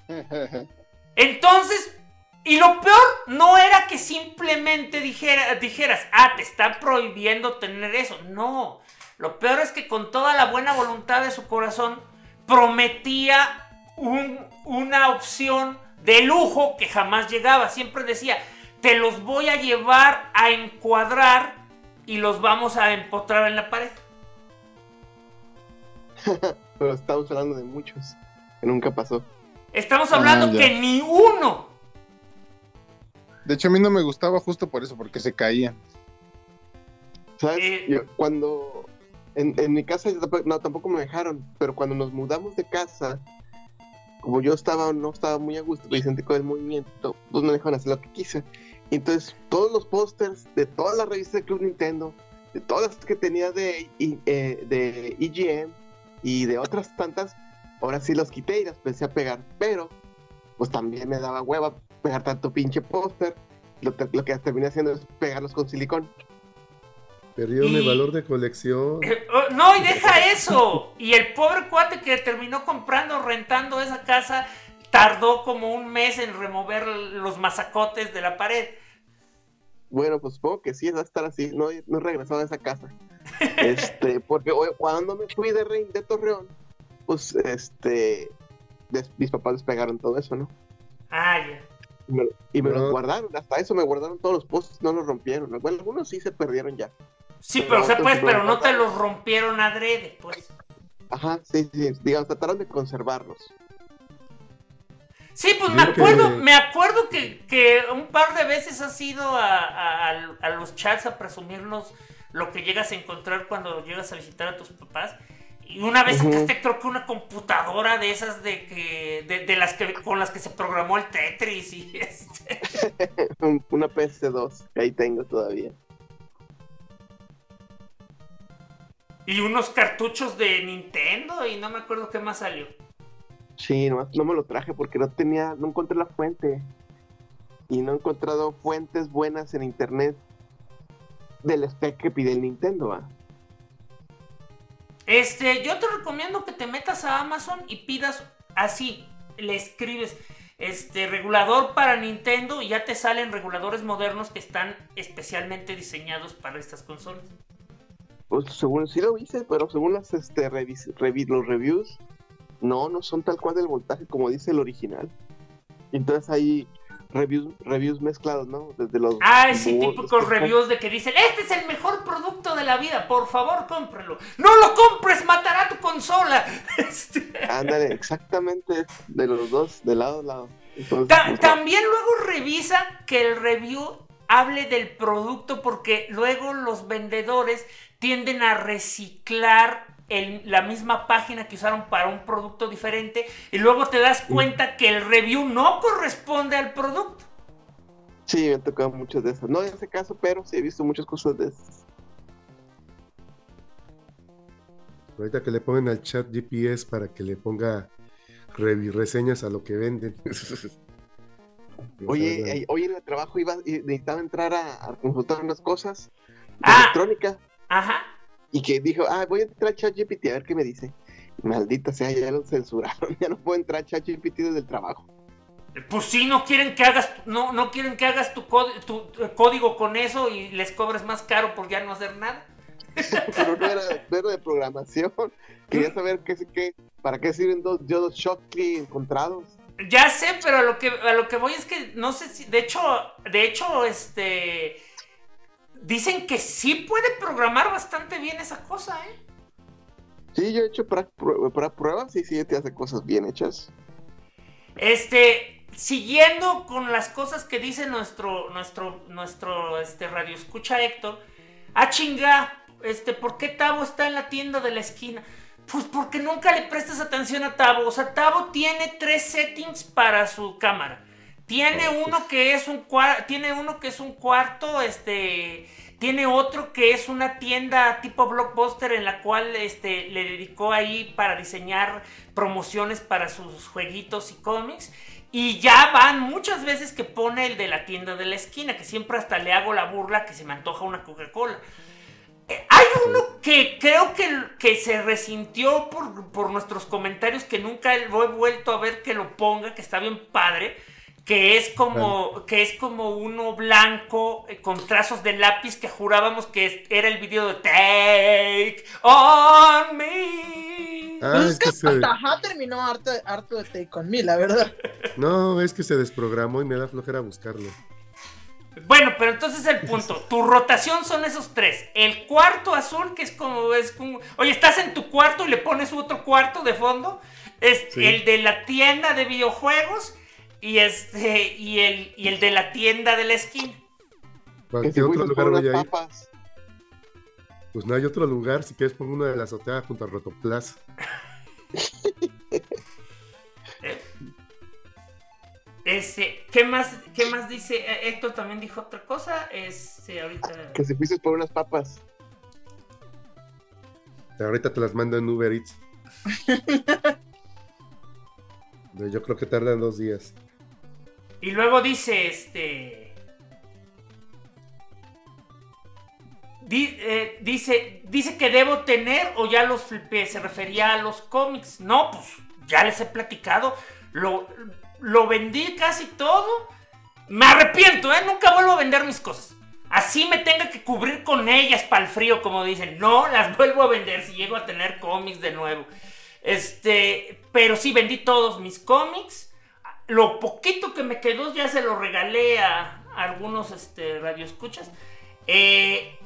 Entonces, y lo peor no era que simplemente dijera, dijeras, ah, te está prohibiendo tener eso. No, lo peor es que con toda la buena voluntad de su corazón prometía un- una opción de lujo que jamás llegaba. Siempre decía, te los voy a llevar a encuadrar y los vamos a empotrar en la pared. Pero estamos hablando de muchos que nunca pasó. Estamos hablando Ah, que ni uno De hecho, a mí no me gustaba justo por eso, porque se caían. ¿Sabes? Eh. Yo, cuando en, en mi casa no, tampoco me dejaron, pero cuando nos mudamos de casa, como yo estaba no estaba muy a gusto y sentí con el movimiento, pues me dejaron hacer lo que quise. Entonces todos los pósters de todas las revistas de Club Nintendo, de todas las que tenía de, eh, de EGM y de otras tantas, ahora sí los quité y las empecé a pegar, pero pues también me daba hueva pegar tanto pinche póster. Lo, te- lo que terminé haciendo es pegarlos con silicón. El Y- valor de colección. Oh, No, y deja eso. Y el pobre cuate que terminó comprando, rentando esa casa, tardó como un mes en remover los mazacotes de la pared. Bueno, pues supongo que sí, va a estar así. No, he- no he regresado a esa casa. Este, porque oye, cuando me fui de, Rey- de Torreón, pues este, des- mis papás despegaron todo eso, ¿no? Ah, ya. Y me, y me No. los guardaron, hasta eso me guardaron todos los posts, no los rompieron. Bueno, algunos sí se perdieron ya. Sí, Pero o sea, pues, no. pero no te los rompieron adrede, pues. Ajá, sí, sí, digamos, trataron de conservarlos. Sí, pues me que- acuerdo, me acuerdo que, que un par de veces has ido a, a- a- los chats a presumirnos lo que llegas a encontrar cuando llegas a visitar a tus papás. Y una vez sacaste creo que una computadora de esas de que, de, de las que con las que se programó el Tetris y este. Una PS2, que ahí tengo todavía. Y unos cartuchos de Nintendo y no me acuerdo qué más salió. Sí, nomás no me lo traje porque no tenía, no encontré la fuente. Y no he encontrado fuentes buenas en internet del spec que pide el Nintendo. Este, yo te recomiendo que te metas a Amazon y pidas así, le escribes este regulador para Nintendo y ya te salen reguladores modernos que están especialmente diseñados para estas consolas. Pues según sí lo hice, pero según las este revis- los reviews, no, no son tal cual del voltaje como dice el original. Entonces ahí reviews, reviews mezclados, ¿no? Desde los. Ah, sí, típicos reviews de que dicen, este es el mejor producto de la vida, por favor cómprelo. No lo compres, matará tu consola. Este, Ándale, exactamente de los dos, de lado a lado. Entonces, ta- pues, también luego revisa que el review hable del producto porque luego los vendedores tienden a reciclar el- la misma página que usaron para un producto diferente y luego te das cuenta que el review no corresponde al producto. Sí, me han tocado muchos de esos. No en ese caso, pero sí he visto muchas cosas de esas. Ahorita que le pongan al chat GPS para que le ponga reseñas a lo que venden. Oye, eh, hoy en el trabajo iba, y necesitaba entrar a, a consultar unas cosas de Ah. electrónica Ajá. y que dijo, ah, voy a entrar a ChatGPT a ver qué me dice. Maldita sea, ya lo censuraron, ya no puedo entrar a ChatGPT desde el trabajo. Pues sí, no quieren que hagas, no, no quieren que hagas tu, tu código con eso y les cobres más caro por ya no hacer nada. Pero no era, no era de programación. Quería saber qué, qué, para qué sirven dos diodos Shockley encontrados. Ya sé, pero a lo que a lo que voy es que no sé si, de hecho, de hecho, este, dicen que sí puede programar bastante bien esa cosa, ¿eh? Sí, yo he hecho para, para pruebas y sí te hace cosas bien hechas. Este, siguiendo con las cosas que dice nuestro, nuestro, nuestro, este, radio escucha Héctor, ah chinga, este, ¿por qué Tavo está en la tienda de la esquina? Pues porque nunca le prestas atención a Tavo. O sea, Tavo tiene tres settings para su cámara. Tiene uno que es un cua- tiene uno que es un cuarto, este, tiene otro que es una tienda tipo blockbuster en la cual este le dedicó ahí para diseñar promociones para sus jueguitos y cómics. Y ya van muchas veces que pone el de la tienda de la esquina, que siempre hasta le hago la burla que se me antoja una Coca-Cola. Eh, Hay uno que creo que, que se resintió por, por nuestros comentarios, que nunca lo he vuelto a ver que lo ponga, que está bien padre, que es como, que es como uno blanco eh, con trazos de lápiz que jurábamos que era el video de Take on Me. Ah, Pues es es que que se- hasta terminó harto, harto de Take On Me, la verdad. No, es que se desprogramó y me da flojera buscarlo. Bueno, pero entonces el punto, tu rotación son esos tres. El cuarto azul, que es como, es como, oye, estás en tu cuarto y le pones otro cuarto de fondo. Es Sí. el de la tienda de videojuegos y este, y el, y el de la tienda de la esquina. ¿A Que qué si otro lugar voy a ir? papas. Pues no hay otro lugar, si quieres pongo uno de la azotea junto a Rotoplas. Este, ¿qué más, qué más dice? Eh, Héctor también dijo otra cosa. Este, ahorita. Que si fuiste por unas papas. Ahorita te las mando en Uber Eats. Yo creo que tardan dos días. Y luego dice, este... di- eh, dice, dice que debo tener o ya los flipé, se refería a los cómics. No, pues ya les he platicado. Lo, lo vendí casi todo. Me arrepiento, ¿eh? Nunca vuelvo a vender mis cosas. Así me tenga que cubrir con ellas para el frío, como dicen. No, las vuelvo a vender si llego a tener cómics de nuevo. Este, pero sí vendí todos mis cómics. Lo poquito que me quedó ya se lo regalé a, algunos este, radioescuchas. Eh,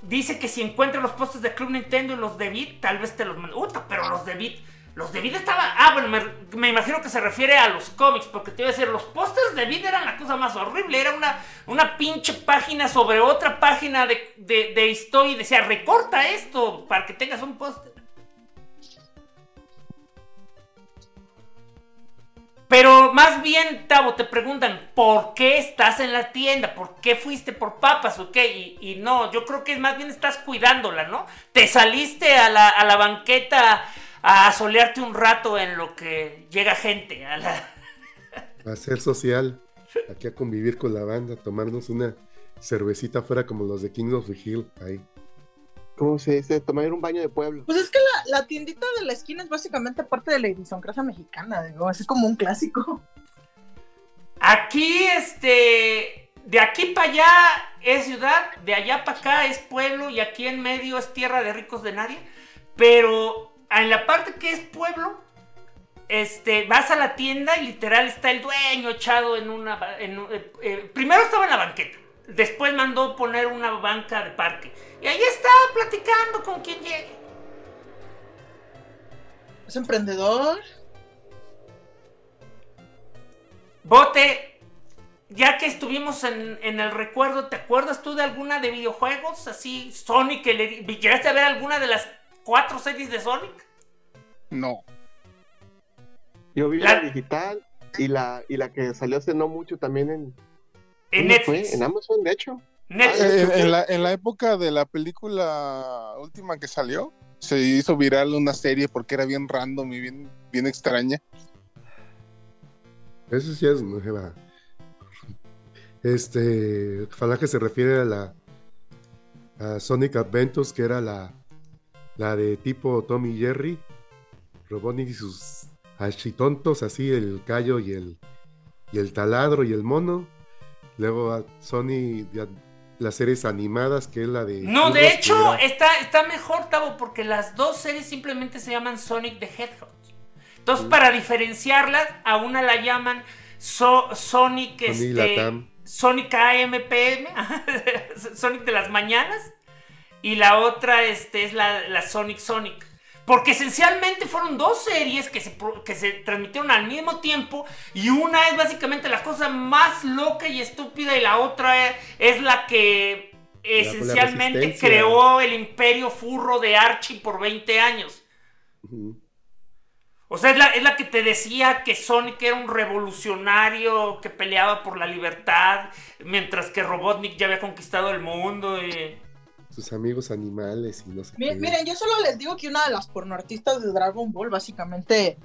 dice que si encuentra los postes de Club Nintendo y los de Beat, tal vez te los mando. Uta, pero los de Beat. Los de Beat estaban. Ah, bueno, me, imagino que se refiere a los cómics, porque te iba a decir, los pósters de Beat eran la cosa más horrible. Era una, una pinche página sobre otra página de, de, de y decía, recorta esto para que tengas un póster. Pero más bien, Tavo, te preguntan, ¿por qué estás en la tienda? ¿Por qué fuiste por papas o qué? Y, no, yo creo que más bien estás cuidándola, ¿no? Te saliste a la, a la banqueta a solearte un rato en lo que llega gente. A la... A ser social, aquí a convivir con la banda, tomarnos una cervecita afuera como los de King of the Hill. Ahí. ¿Cómo se dice? Tomar un baño de pueblo. Pues es que la, la tiendita de la esquina es básicamente parte de la idiosincrasia mexicana, digo, es como un clásico. Aquí, este. De aquí para allá es ciudad, de allá para acá es pueblo y aquí en medio es tierra de ricos de nadie. Pero en la parte que es pueblo, este, vas a la tienda y literal está el dueño echado en una... en eh, eh, primero estaba en la banqueta, después mandó poner una banca de parque. Y ahí está platicando con quien llegue. Es emprendedor. Bote, ya que estuvimos en, en el recuerdo, ¿te acuerdas tú de alguna de videojuegos? Así, Sonic, que le, ¿llegaste a ver alguna de las cuatro series de Sonic? No. Yo vi La- la digital y la, y la que salió hace no mucho también en. En Amazon, de hecho. Eh, En, en la, en la época de la película última que salió, se hizo viral una serie porque era bien random y bien, bien extraña. Eso sí es nueva. Este, Falange se refiere a la a Sonic Adventures, que era la, la de tipo Tommy y Jerry, Robotnik y sus achitontos, así el callo y el, y el taladro y el mono. Luego a Sony, las series animadas, que es la de... No, de hecho, era- está, está mejor, Tavo, porque las dos series simplemente se llaman Sonic the Hedgehog. Entonces, para diferenciarlas, a una la llaman So- Sonic, Sonic este, Latam. Sonic AMPM, Sonic de las mañanas, y la otra este, es la, la Sonic Sonic. Porque esencialmente fueron dos series que se, que se transmitieron al mismo tiempo y una es básicamente la cosa más loca y estúpida y la otra es, es la que esencialmente creó el imperio furro de Archie por 20 años. O sea, es la, es la que te decía que Sonic era un revolucionario que peleaba por la libertad, mientras que Robotnik ya había conquistado el mundo. Y... Sus amigos animales y no sé qué. Miren, yo solo les digo que una de las pornoartistas de Dragon Ball básicamente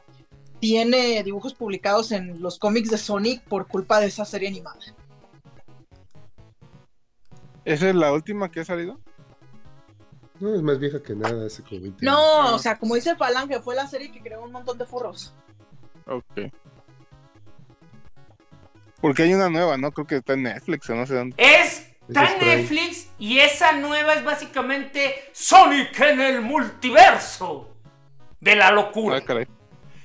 tiene dibujos publicados en los cómics de Sonic por culpa de esa serie animada. ¿Esa es la última que ha salido? No, es más vieja que nada, hace como 20 años. No, o sea, como dice Falange, fue la serie que creó un montón de furros. Ok. Porque hay una nueva, ¿no? Creo que está en Netflix o no sé dónde. Es está es en. Netflix y esa nueva es básicamente Sonic en el multiverso de la locura. Ah, caray.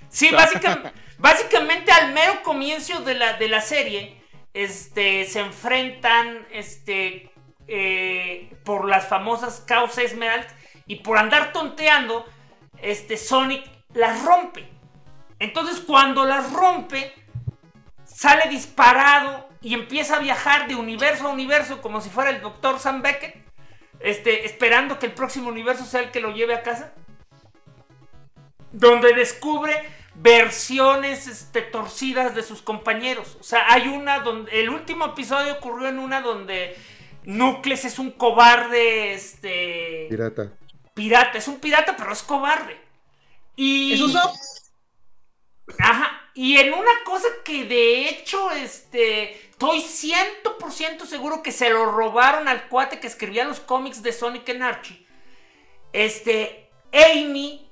Sí, básicamente, básicamente al mero comienzo de la, de la serie, este, se enfrentan este, eh, por las famosas Chaos Emerald y por andar tonteando, este, Sonic las rompe. Entonces cuando las rompe, sale disparado y empieza a viajar de universo a universo como si fuera el Dr. Sam Beckett, este, esperando que el próximo universo sea el que lo lleve a casa donde descubre versiones este, torcidas de sus compañeros. O sea, hay una donde. El último episodio ocurrió en una donde Nucleus es un cobarde. Este. Pirata. Pirata. Es un pirata, pero es cobarde. Y. ¿Es uso? Ajá. Y en una cosa que de hecho, este. Estoy 100% seguro que se lo robaron al cuate que escribía los cómics de Sonic and Archie. Este. Amy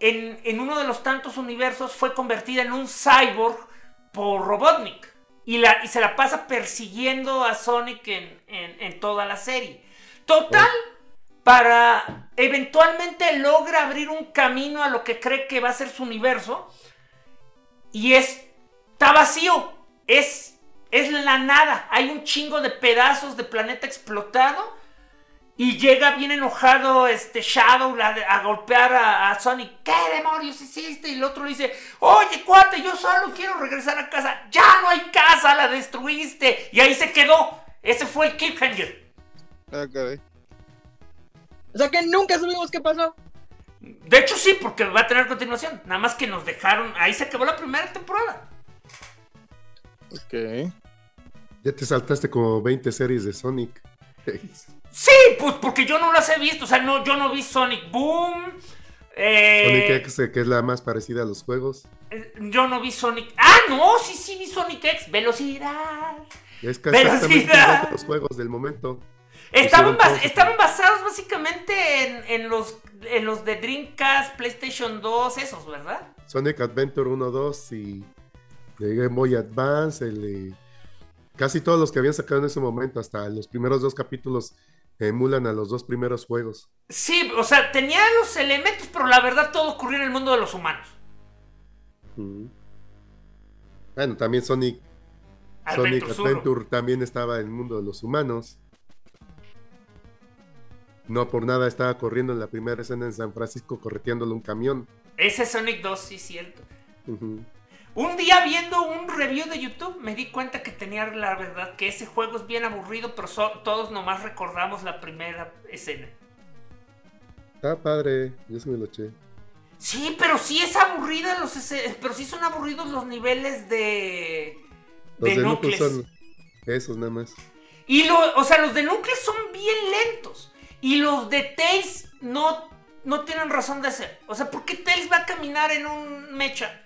en, en uno de los tantos universos fue convertida en un cyborg por Robotnik. Y, la, y se la pasa persiguiendo a Sonic en, en- en toda la serie. Total, para eventualmente logra abrir un camino a lo que cree que va a ser su universo. Y es, está vacío. Es, es la nada. Hay un chingo de pedazos de planeta explotado. Y llega bien enojado este Shadow a, a golpear a, a Sonic. ¿Qué demonios hiciste? Y el otro le dice, oye cuate, yo solo quiero regresar a casa. Ya no hay casa, la destruiste. Y ahí se quedó. Ese fue el cliffhanger. Ah, caray. O sea que nunca supimos qué pasó. De hecho sí, porque va a tener continuación. Nada más que nos dejaron, ahí se acabó la primera temporada. Ok. Ya te saltaste como 20 series de Sonic. Sí, pues porque yo no las he visto. O sea, no, yo no vi Sonic Boom. eh, Sonic X, que es la más parecida a los juegos. eh, Yo no vi Sonic. Ah, no, sí, sí vi Sonic X. Velocidad. Es casi exactamente Velocidad. que los juegos del momento. Estaban, bas- basados básicamente en, en los, en los de Dreamcast, PlayStation 2, esos, ¿verdad? Sonic Adventure 1, 2 y de Game Boy Advance. El, eh, casi todos los que habían sacado en ese momento, hasta los primeros dos capítulos, emulan a los dos primeros juegos. Sí, o sea, tenía los elementos, pero la verdad todo ocurrió en el mundo de los humanos. Bueno, también Sonic, Adventure Sonic. Adventure también estaba en el mundo de los humanos. No por nada estaba corriendo en la primera escena en San Francisco correteándole un camión. Ese Sonic 2, sí, cierto. Ujú. Un día viendo un review de YouTube me di cuenta que tenía la verdad que ese juego es bien aburrido, pero so- todos nomás recordamos la primera escena. Está padre, yo sí me lo eché. Sí, pero sí es aburrida los pero sí son aburridos los niveles de Los de de núcleos. son esos nada más. Y lo, o sea, los de núcleos son bien lentos y los de Tails no no tienen razón de ser. O sea, ¿por qué Tails va a caminar en un mecha?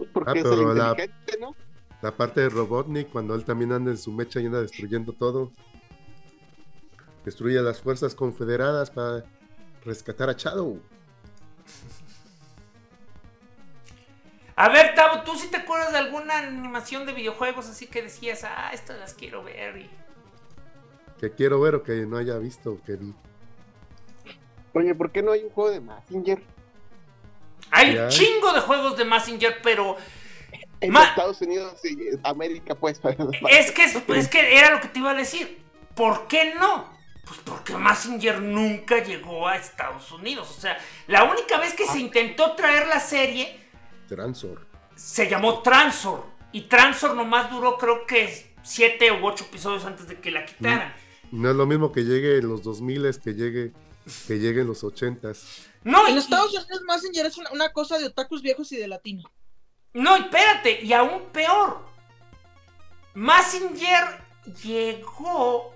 Pues porque Ah, es el pero la- inteligente, ¿no? La parte de Robotnik, cuando él también anda en su mecha y anda destruyendo todo. Destruye a las fuerzas confederadas para rescatar a Shadow. A ver, Tavo, ¿tú sí te acuerdas de alguna animación de videojuegos así que decías, ah, estas las quiero ver? y- Que quiero ver o que no haya visto o que vi. Oye, ¿por qué no hay un juego de Massinger? Hay un chingo de juegos de Massinger, pero En Ma- Estados Unidos y América, pues. es que, es que era lo que te iba a decir. ¿Por qué no? Pues porque Massinger nunca llegó a Estados Unidos. O sea, la única vez que se intentó traer la serie Transor. se llamó Transor. Y Transor nomás duró creo que siete u ocho episodios antes de que la quitaran. No es lo mismo que llegue en los 2000 que llegue que llegue en los 80s. No, En y- Estados Unidos Messenger es una, una cosa de otakus viejos y de latino. No, espérate, y aún peor. Massinger llegó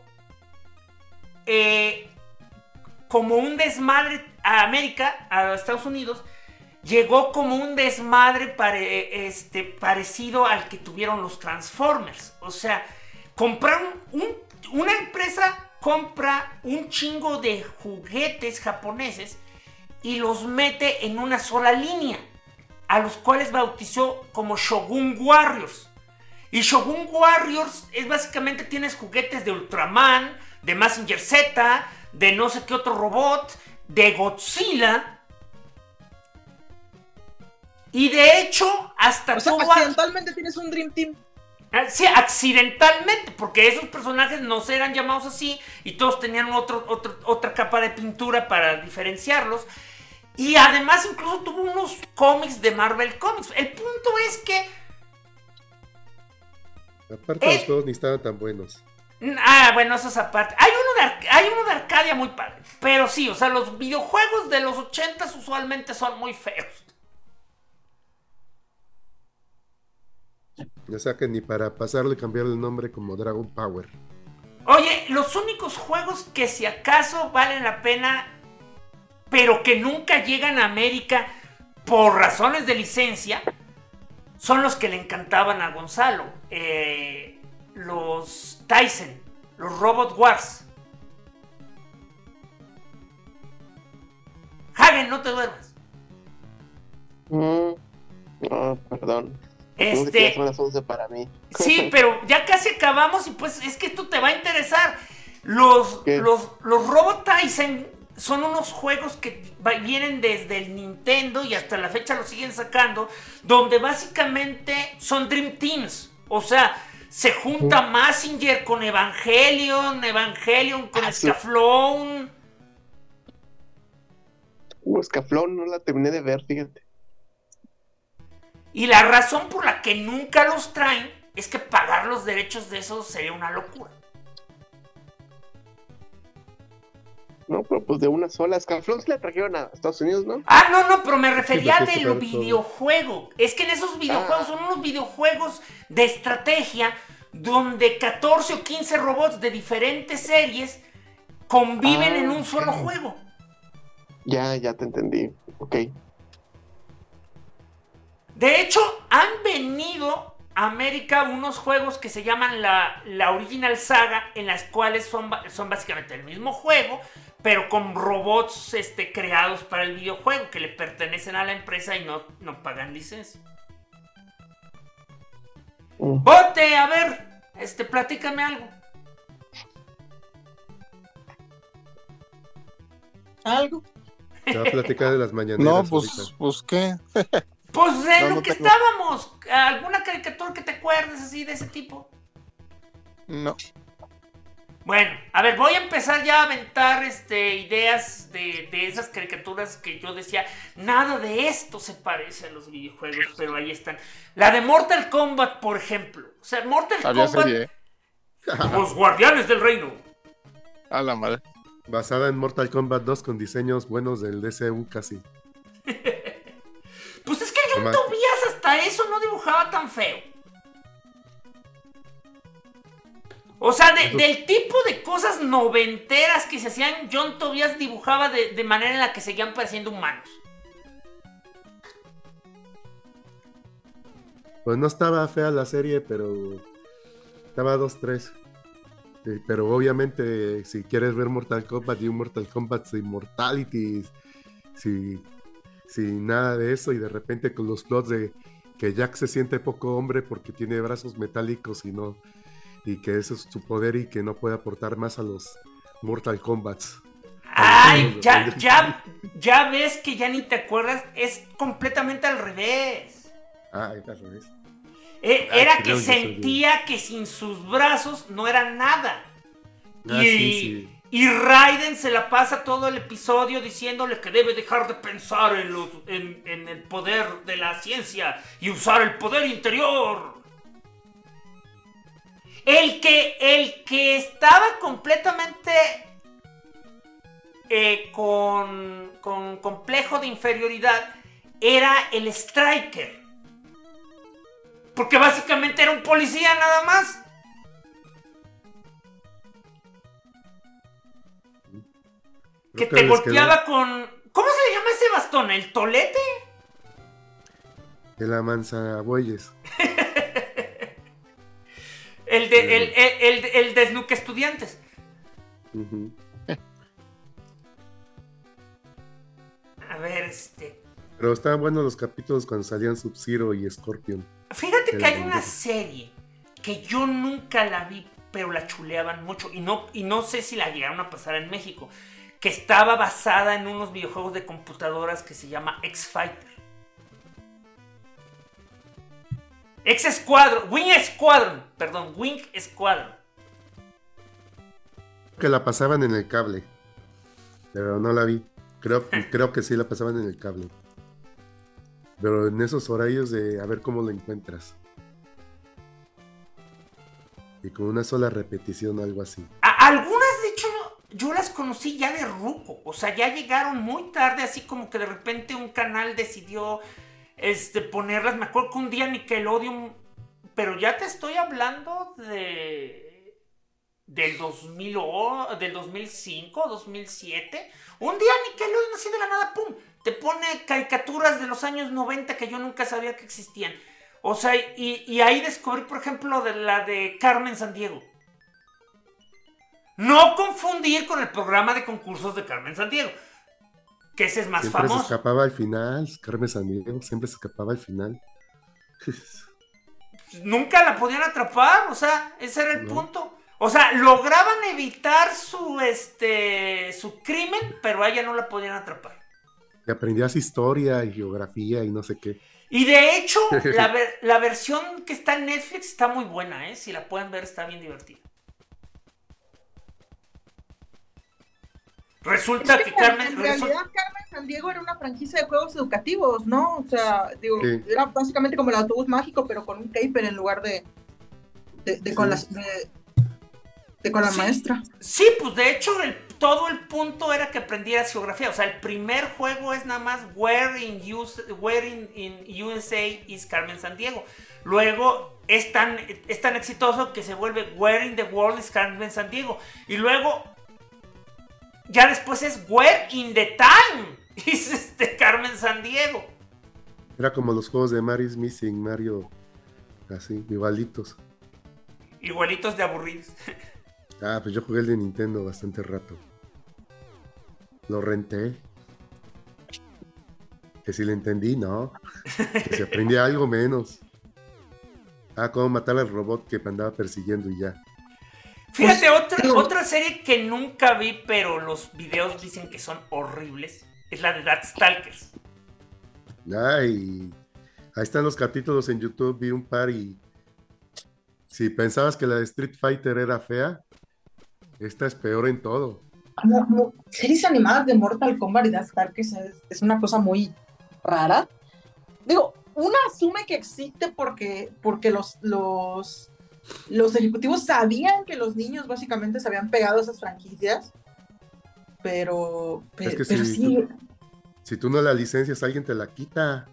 eh, como un desmadre a América, a Estados Unidos. Llegó como un desmadre pare- este, parecido al que tuvieron los Transformers. O sea, compraron un- una empresa compra un chingo de juguetes japoneses y los mete en una sola línea a los cuales bautizó como Shogun Warriors. Y Shogun Warriors es básicamente tienes juguetes de Ultraman, de Massinger Z, de no sé qué otro robot, de Godzilla. Y de hecho, hasta O sea, accidentalmente tienes un Dream Team. Ah, Sí, accidentalmente, porque esos personajes no se eran llamados así y todos tenían otro, otro- otra capa de pintura para diferenciarlos. Y además incluso tuvo unos cómics de Marvel Comics. El punto es que... Aparte Eh. los juegos ni estaban tan buenos. Ah, bueno, eso es aparte. Hay uno, de, hay uno de Arcadia muy padre. Pero sí, o sea, los videojuegos de los 80 usualmente son muy feos. O sea que ni para pasarle cambiar el nombre como Dragon Power. Oye, los únicos juegos que si acaso valen la pena, pero que nunca llegan a América por razones de licencia, son los que le encantaban a Gonzalo. Eh, los Tyson, los Robot Wars. Hagen, no te duermas. Mm, no, perdón. Este- Este... Son las 11 para mí. Sí, pero ya casi acabamos y pues es que esto te va a interesar. Los, ¿Qué? los, los Robot Tyson son unos juegos que vienen desde el Nintendo y hasta la fecha los siguen sacando, donde básicamente son Dream Teams. O sea, se junta Massinger con Evangelion, Evangelion con Ah, sí. Scaflón. Uh, no la terminé de ver, fíjate. Y la razón por la que nunca los traen es que pagar los derechos de esos sería una locura. No, pero pues de una sola. Escaflón se la trajeron a Estados Unidos, ¿no? Ah, no, no, pero me refería Sí, del videojuego. Es que en esos videojuegos Ah. son unos videojuegos de estrategia donde 14 o 15 robots de diferentes series conviven Ah, en un solo juego. Ya, ya te entendí. Ok. De hecho, han venido a América unos juegos que se llaman la, la Original Saga, en las cuales son, son básicamente el mismo juego, pero con robots este, creados para el videojuego, que le pertenecen a la empresa y no, no pagan licencia. Mm. Bote, a ver, este, platícame algo. Algo. Te va a platicar de las mañaneras. No, pues, ahorita. pues qué. Pues de No, lo no que tengo. estábamos. ¿Alguna caricatura que te acuerdes así de ese tipo? No. Bueno, a ver, voy a empezar ya a aventar este, ideas de, de esas caricaturas que yo decía, nada de esto se parece a los videojuegos, pero ahí están. La de Mortal Kombat, por ejemplo. O sea, Mortal Había Kombat, serie, ¿eh? los guardianes del reino. A la madre. Basada en Mortal Kombat 2 con diseños buenos del DCU casi. Nomás- Tobias hasta eso no dibujaba tan feo. O sea, de- del tipo de cosas noventeras que se hacían, John Tobias dibujaba de, de manera en la que seguían pareciendo humanos. Pues no estaba fea la serie, pero estaba 2-3. Sí, pero obviamente, si quieres ver Mortal Kombat y un Mortal Kombat sin Mortality, sin, nada de eso, y de repente con los plots de que Jack se siente poco hombre porque tiene brazos metálicos y no, y que ese es su poder y que no puede aportar más a los Mortal Kombats. Ay, ya, ya, ya ves que ya ni te acuerdas, es completamente al revés. Ah, al revés. Eh, Ah, Era que sentía que sin sus brazos no era nada. Ah, y, sí, sí. Y Raiden se la pasa todo el episodio diciéndole que debe dejar de pensar en, el poder de la ciencia y usar el poder interior. El que, el que estaba completamente eh, con, con complejo de inferioridad era el Striker. Porque básicamente era un policía nada más. Que te golpeaba con... ¿Cómo se le llama ese bastón? ¿El tolete? De la manza bueyes. El de, el, el, el, el de Snook Estudiantes. A ver, este... Pero estaban buenos los capítulos cuando salían Sub-Zero y Scorpion. Fíjate que hay una serie que yo nunca la vi, pero la chuleaban mucho. Y no, y no sé si la llegaron a pasar en México. Que estaba basada en unos videojuegos de computadoras que se llama X-Fighter. X-Squadron. Wing Squadron. Perdón, Wing Squadron. Que la pasaban en el cable. Pero no la vi. Creo, creo que sí la pasaban en el cable. Pero en esos horarios de a ver cómo lo encuentras. Y con una sola repetición, algo así. Yo las conocí ya de ruco. O sea, ya llegaron muy tarde, así como que de repente un canal decidió este, ponerlas. Me acuerdo que un día Nickelodeon. Pero ya te estoy hablando de. Del 2000 o- del 2005, 2007. Un día Nickelodeon así de la nada, ¡pum! Te pone caricaturas de los años 90 que yo nunca sabía que existían. O sea, y, y ahí descubrí, por ejemplo, de la de Carmen Sandiego. No confundir con el programa de concursos de Carmen Sandiego. Que ese es más Siempre se famoso. escapaba al final. Carmen Sandiego siempre se escapaba al final. Nunca la podían atrapar. O sea, ese era el No. punto. O sea, lograban evitar su este su crimen, pero a ella no la podían atrapar. Y aprendías historia y geografía y no sé qué. Y de hecho, la, ver- la versión que está en Netflix está muy buena, ¿eh? Si la pueden ver, está bien divertida. Resulta Es que que Carmen. en resu- realidad Carmen San Diego era una franquicia de juegos educativos, ¿no? O sea, digo, Sí. era básicamente como el autobús mágico, pero con un caper en lugar de, de, de con, Sí. las, de, de con la Sí. maestra. Sí, pues de hecho el- todo el punto era que aprendieras geografía. O sea, el primer juego es nada más Where in, US where in, in USA is Carmen Sandiego. Luego es tan, es tan exitoso que se vuelve Where in the World is Carmen Sandiego. Y luego ya después es Where in the Time is este Carmen Sandiego. Era como los juegos de Mario Missing, Mario, así, igualitos. Igualitos de aburridos. Ah, pues yo jugué el de Nintendo bastante rato. Lo renté. Que si le entendí, no. Que se aprendía algo menos. Ah, cómo matar al robot que me andaba persiguiendo y ya. Fíjate, Pues, otra, digo- otra serie que nunca vi, pero los videos dicen que son horribles, es la de Darkstalkers. Ay, Ahí están los capítulos en YouTube, vi un par y si pensabas que la de Street Fighter era fea, esta es peor en todo. series animadas de Mortal Kombat y Stark es, es una cosa muy rara. Digo, una asume que existe porque, porque los, los, los ejecutivos sabían que los niños básicamente se habían pegado a esas franquicias. Pero, pero, si, sí. Tú, si tú no la licencias, alguien te la quita.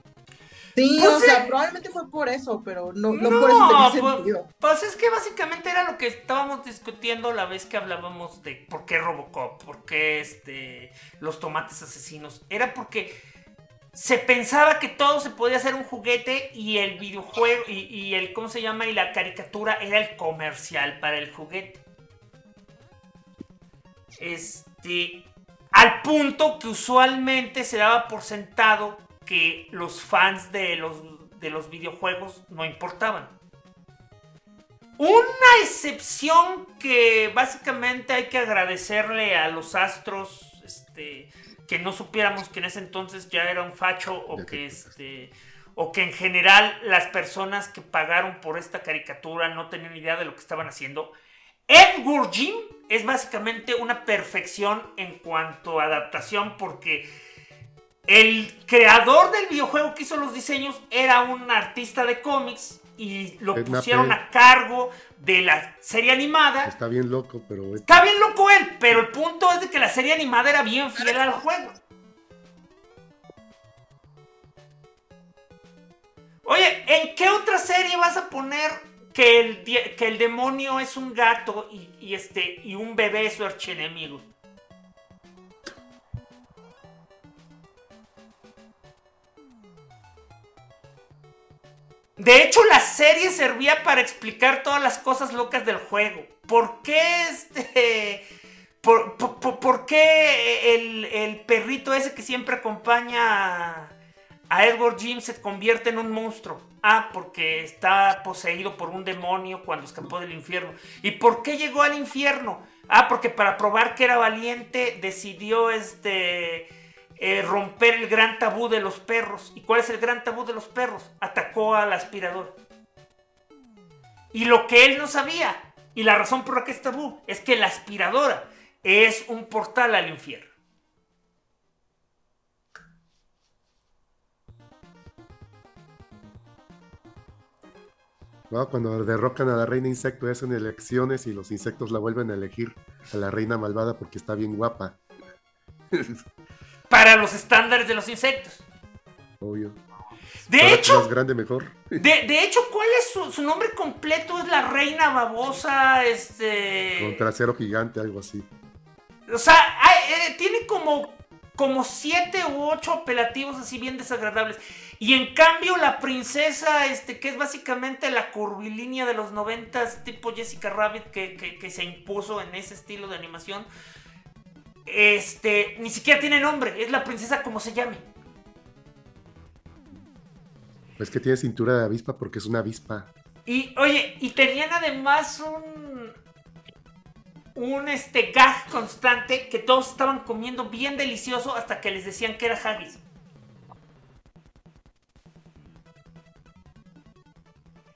Sí, pues o sea, probablemente fue por eso, pero no, no, por eso pues, sentido. Pues es que básicamente era lo que estábamos discutiendo la vez que hablábamos de por qué Robocop, por qué este, los tomates asesinos. Era porque se pensaba que todo se podía hacer un juguete y el videojuego y, el, ¿cómo se llama? Y la caricatura era el comercial para el juguete. Este, al punto que usualmente se daba por sentado que los fans de los, de los videojuegos no importaban. Una excepción que básicamente hay que agradecerle a los astros, este, que no supiéramos que en ese entonces ya era un facho o que este o que en general las personas que pagaron por esta caricatura no tenían idea de lo que estaban haciendo. Edward Jim es básicamente una perfección en cuanto a adaptación porque el creador del videojuego que hizo los diseños era un artista de cómics y lo pusieron a cargo de la serie animada. Está bien loco, pero... Está bien loco él, pero el punto es de que la serie animada era bien fiel al juego. Oye, ¿en qué otra serie vas a poner que el, que el demonio es un gato y, este, y un bebé es su archienemigo? De hecho, la serie servía para explicar todas las cosas locas del juego. ¿Por qué este... ¿Por, qué el, perrito ese que siempre acompaña a Edward Jim se convierte en un monstruo? Ah, porque está poseído por un demonio cuando escapó del infierno. ¿Y por qué llegó al infierno? Ah, porque para probar que era valiente decidió este eh, romper el gran tabú de los perros. ¿Y cuál es el gran tabú de los perros? Atacó al aspirador. Y lo que él no sabía, y la razón por la que es tabú, es que la aspiradora es un portal al infierno. cuando derrocan a la reina insecto hacen elecciones y los insectos la vuelven a elegir a la reina malvada porque está bien guapa. para los estándares de los insectos. Obvio. De hecho, más grande mejor. De, hecho, ¿cuál es su, nombre completo? Es la reina babosa, este. Con trasero gigante, algo así. O sea, eh, tiene como, como siete u ocho apelativos así bien desagradables. Y en cambio, la princesa, este, que es básicamente la curvilínea de los noventas, tipo Jessica Rabbit, que, que se impuso en ese estilo de animación, este, ni siquiera tiene nombre, es la princesa como se llame. Es que tiene cintura de avispa porque es una avispa. Y, oye, y tenían además un. Un este gag constante que todos estaban comiendo bien delicioso hasta que les decían que era haggis.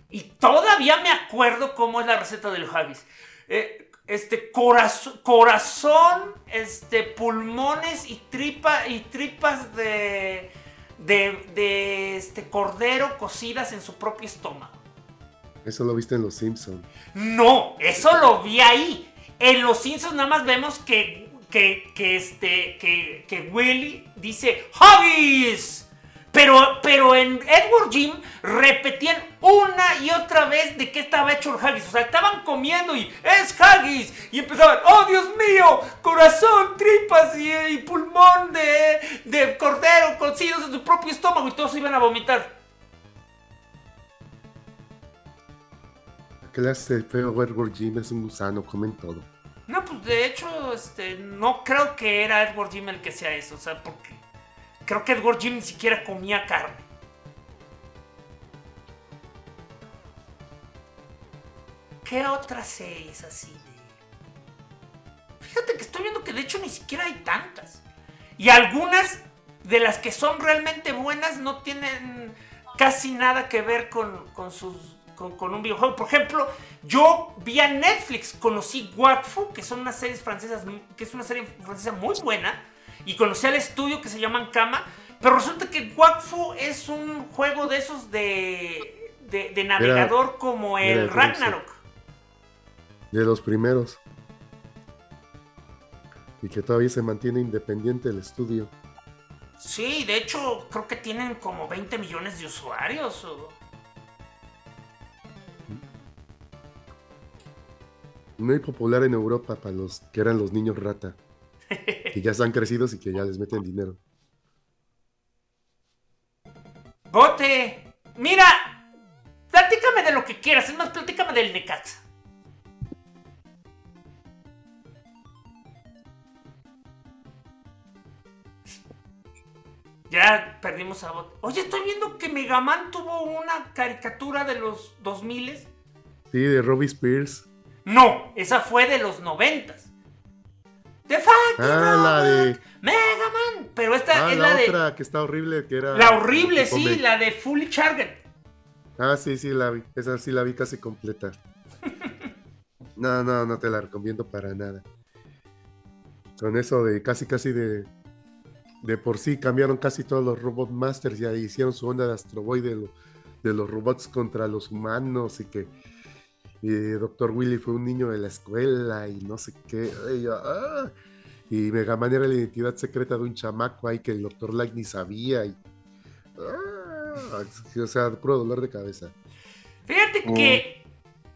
Y todavía me acuerdo cómo es la receta del haggis. Eh, este corazón, corazón, este pulmones y tripa y tripas de, de, este cordero cocidas en su propio estómago. Eso lo viste en Los Simpsons. No, eso lo vi ahí. En Los Simpsons nada más vemos que que, que este que, que Willy dice ¡Huggies! Pero, pero en Edward Jim repetían una y otra vez de qué estaba hecho el haggis. O sea, estaban comiendo y es haggis. Y empezaban, oh Dios mío, corazón, tripas y, pulmón de, de cordero cocidos en su propio estómago. Y todos iban a vomitar. ¿Qué le hace el feo Edward Jim? Es un gusano, comen todo. No, pues de hecho, este, no creo que era Edward Jim el que sea eso. O sea, porque Creo que Edward Jim ni siquiera comía carne. ¿Qué otras series así de.? Fíjate que estoy viendo que de hecho ni siquiera hay tantas. Y algunas de las que son realmente buenas no tienen. casi nada que ver con, con sus con, un videojuego. Por ejemplo, yo vía Netflix conocí Wakfu, que son unas series francesas, que es una serie francesa muy buena, y conocí al estudio que se llaman Kama, pero resulta que Wakfu es un juego de esos de, de, navegador como el Ragnarok. De los primeros. Y que todavía se mantiene independiente el estudio. Sí, de hecho creo que tienen como 20 millones de usuarios. muy popular en Europa para los que eran los niños rata. que ya están crecidos y que ya les meten dinero. Bote, mira, platícame de lo que quieras, es más, platícame del Necaxa. Ya perdimos a Bote. Oye, estoy viendo que Megaman tuvo una caricatura de los 2000 Sí, de Robbie Spears. No, esa fue de los noventas. The fucking ah, la de Mega Man. Pero esta ah, es la, la otra que está horrible, que era. La horrible, sí, la de Fully Charged. Ah, sí, sí, la vi. Esa sí la vi casi completa. no, no, no te la recomiendo para nada. Con eso de casi, casi de. De por sí cambiaron casi todos los Robot Masters. Ya hicieron su onda de Astro Boy de, de los robots contra los humanos y que y Doctor Willy fue un niño de la escuela y no sé qué. Y, ah, y Mega Man era la identidad secreta de un chamaco ahí que el Doctor Light ni sabía. Y, ah, o sea, puro dolor de cabeza. Fíjate que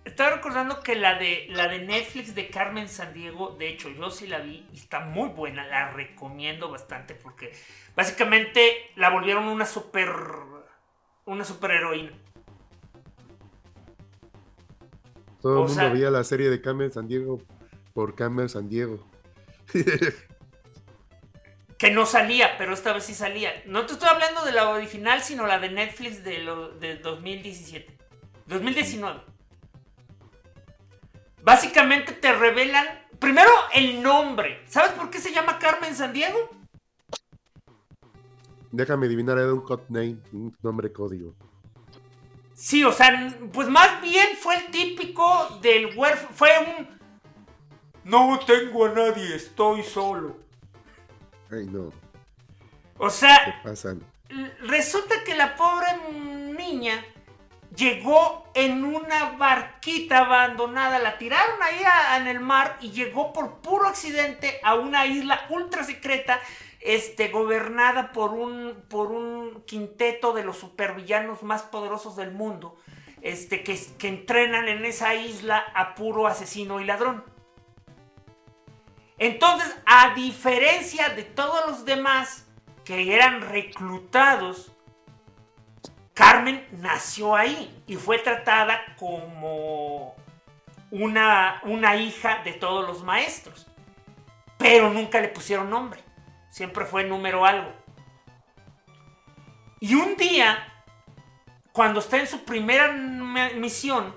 estaba recordando que la de la de Netflix de Carmen Sandiego, de hecho, yo sí la vi y está muy buena, la recomiendo bastante porque básicamente la volvieron una super una superheroína. Todo el mundo veía la serie de Carmen San Diego por Carmen San Diego. que no salía, pero esta vez sí salía. No te estoy hablando de la original, sino la de Netflix de, lo, de 2017. 2019. Básicamente te revelan, primero el nombre. ¿Sabes por qué se llama Carmen San Diego? Déjame adivinar, era un name, un nombre código. Sí, o sea, pues más bien fue el típico del huérfano. Fue un. No tengo a nadie, estoy solo. Ay, no. O sea. Resulta que la pobre niña llegó en una barquita abandonada, la tiraron ahí en el mar y llegó por puro accidente a una isla ultra secreta este, gobernada por un, por un quinteto de los supervillanos más poderosos del mundo, este, que, que entrenan en esa isla a puro asesino y ladrón. Entonces, a diferencia de todos los demás que eran reclutados, Carmen nació ahí y fue tratada como una, una hija de todos los maestros, pero nunca le pusieron nombre. Siempre fue número algo. Y un día, cuando está en su primera misión,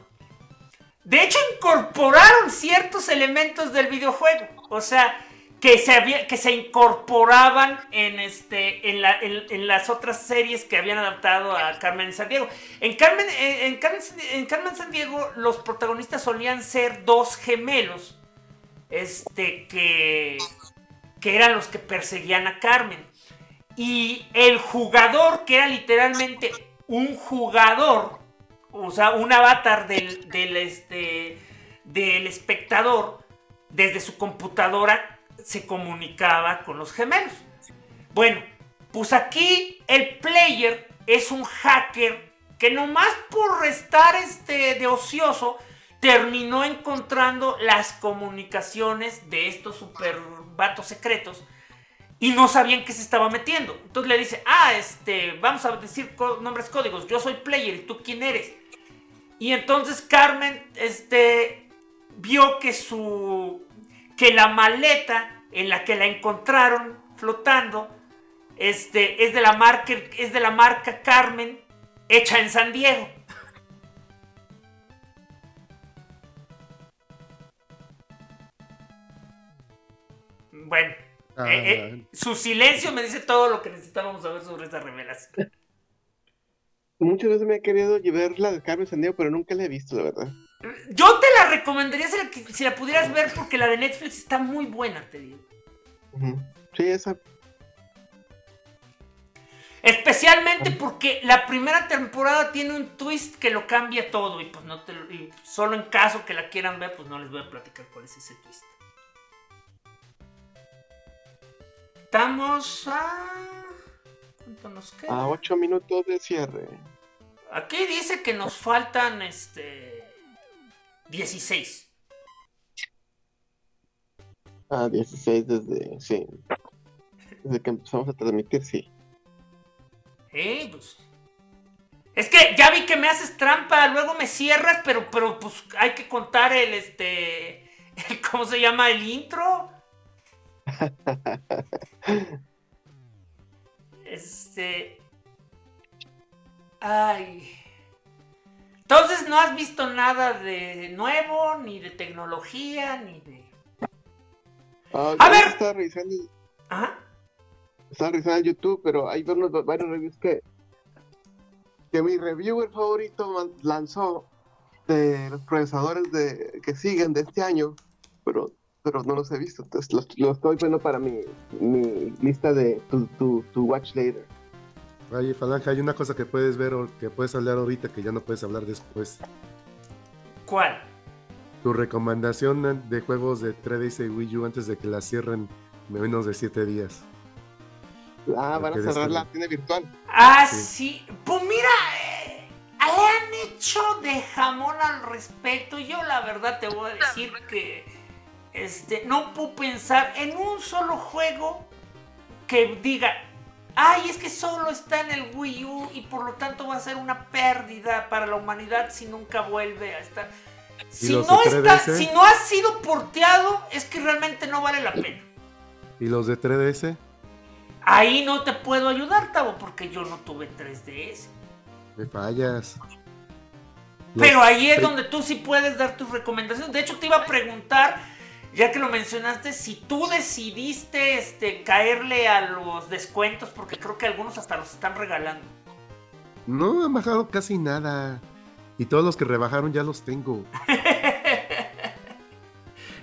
de hecho incorporaron ciertos elementos del videojuego. O sea, que se, que se incorporaban en, este, en, las otras series que habían adaptado a Carmen San Diego. En Carmen, en, Carmen, en Carmen San Diego los protagonistas solían ser dos gemelos. Este que que eran los que perseguían a Carmen. Y el jugador, que era literalmente un jugador, o sea, un avatar del, del, este, del espectador, desde su computadora se comunicaba con los gemelos. Bueno, pues aquí el player es un hacker que nomás por restar este de ocioso terminó encontrando las comunicaciones de estos super vatos secretos y no sabían qué se estaba metiendo. Entonces le dice, ah, este, vamos a decir nombres códigos, yo soy player y tú quién eres. Y entonces Carmen, este, vio que su, que la maleta en la que la encontraron flotando, este, es de la marca, es de la marca Carmen, hecha en San Diego. Bueno, ah, eh, eh, su silencio me dice todo lo que necesitábamos saber sobre esta revelación. muchas veces me he querido ver la de Carmen Sandiego, pero nunca la he visto, la verdad. Yo te la recomendaría si la, si la pudieras ver porque la de Netflix está muy buena, te digo. Sí, esa. Especialmente porque la primera temporada tiene un twist que lo cambia todo y pues no te lo- y solo en caso que la quieran ver pues no les voy a platicar cuál es ese twist. Estamos a ¿cuánto nos queda? A ocho minutos de cierre. Aquí dice que nos faltan este 16. A 16 desde. Sí. Desde que empezamos a transmitir, sí. Eh, pues. Es que ya vi que me haces trampa, luego me cierras, pero, pero pues hay que contar el este. el- ¿Cómo se llama? El intro. Este. Ay. Entonces no has visto nada de nuevo, ni de tecnología, ni de. Ah, A ver. Estaba revisando, Ajá. estaba revisando el YouTube, pero hay unos, varios reviews que. Que mi reviewer favorito lanzó de los procesadores de, que siguen de este año, pero, pero no los he visto. Entonces los, los estoy poniendo para mi, mi lista de tu, tu, tu watch later. Oye, Falange, hay una cosa que puedes ver o que puedes hablar ahorita que ya no puedes hablar después. ¿Cuál? Tu recomendación de juegos de 3DS y Wii U antes de que la cierren en menos de 7 días. Ah, van a cerrar la descargue. tienda virtual. Ah, Sí. sí. Pues mira, eh, le han hecho de jamón al respecto. Yo la verdad te voy a decir que este, no puedo pensar en un solo juego que diga, ay, es que solo está en el Wii U y por lo tanto va a ser una pérdida para la humanidad si nunca vuelve a estar. Si no, está, 3DS? si no ha sido porteado, es que realmente no vale la pena. ¿Y los de 3DS? Ahí no te puedo ayudar, Tavo, porque yo no tuve 3DS. Me fallas. Pero ahí es donde tú sí puedes dar tus recomendaciones. De hecho, te iba a preguntar, ya que lo mencionaste, si tú decidiste este, caerle a los descuentos, porque creo que algunos hasta los están regalando. No han bajado casi nada. Y todos los que rebajaron ya los tengo.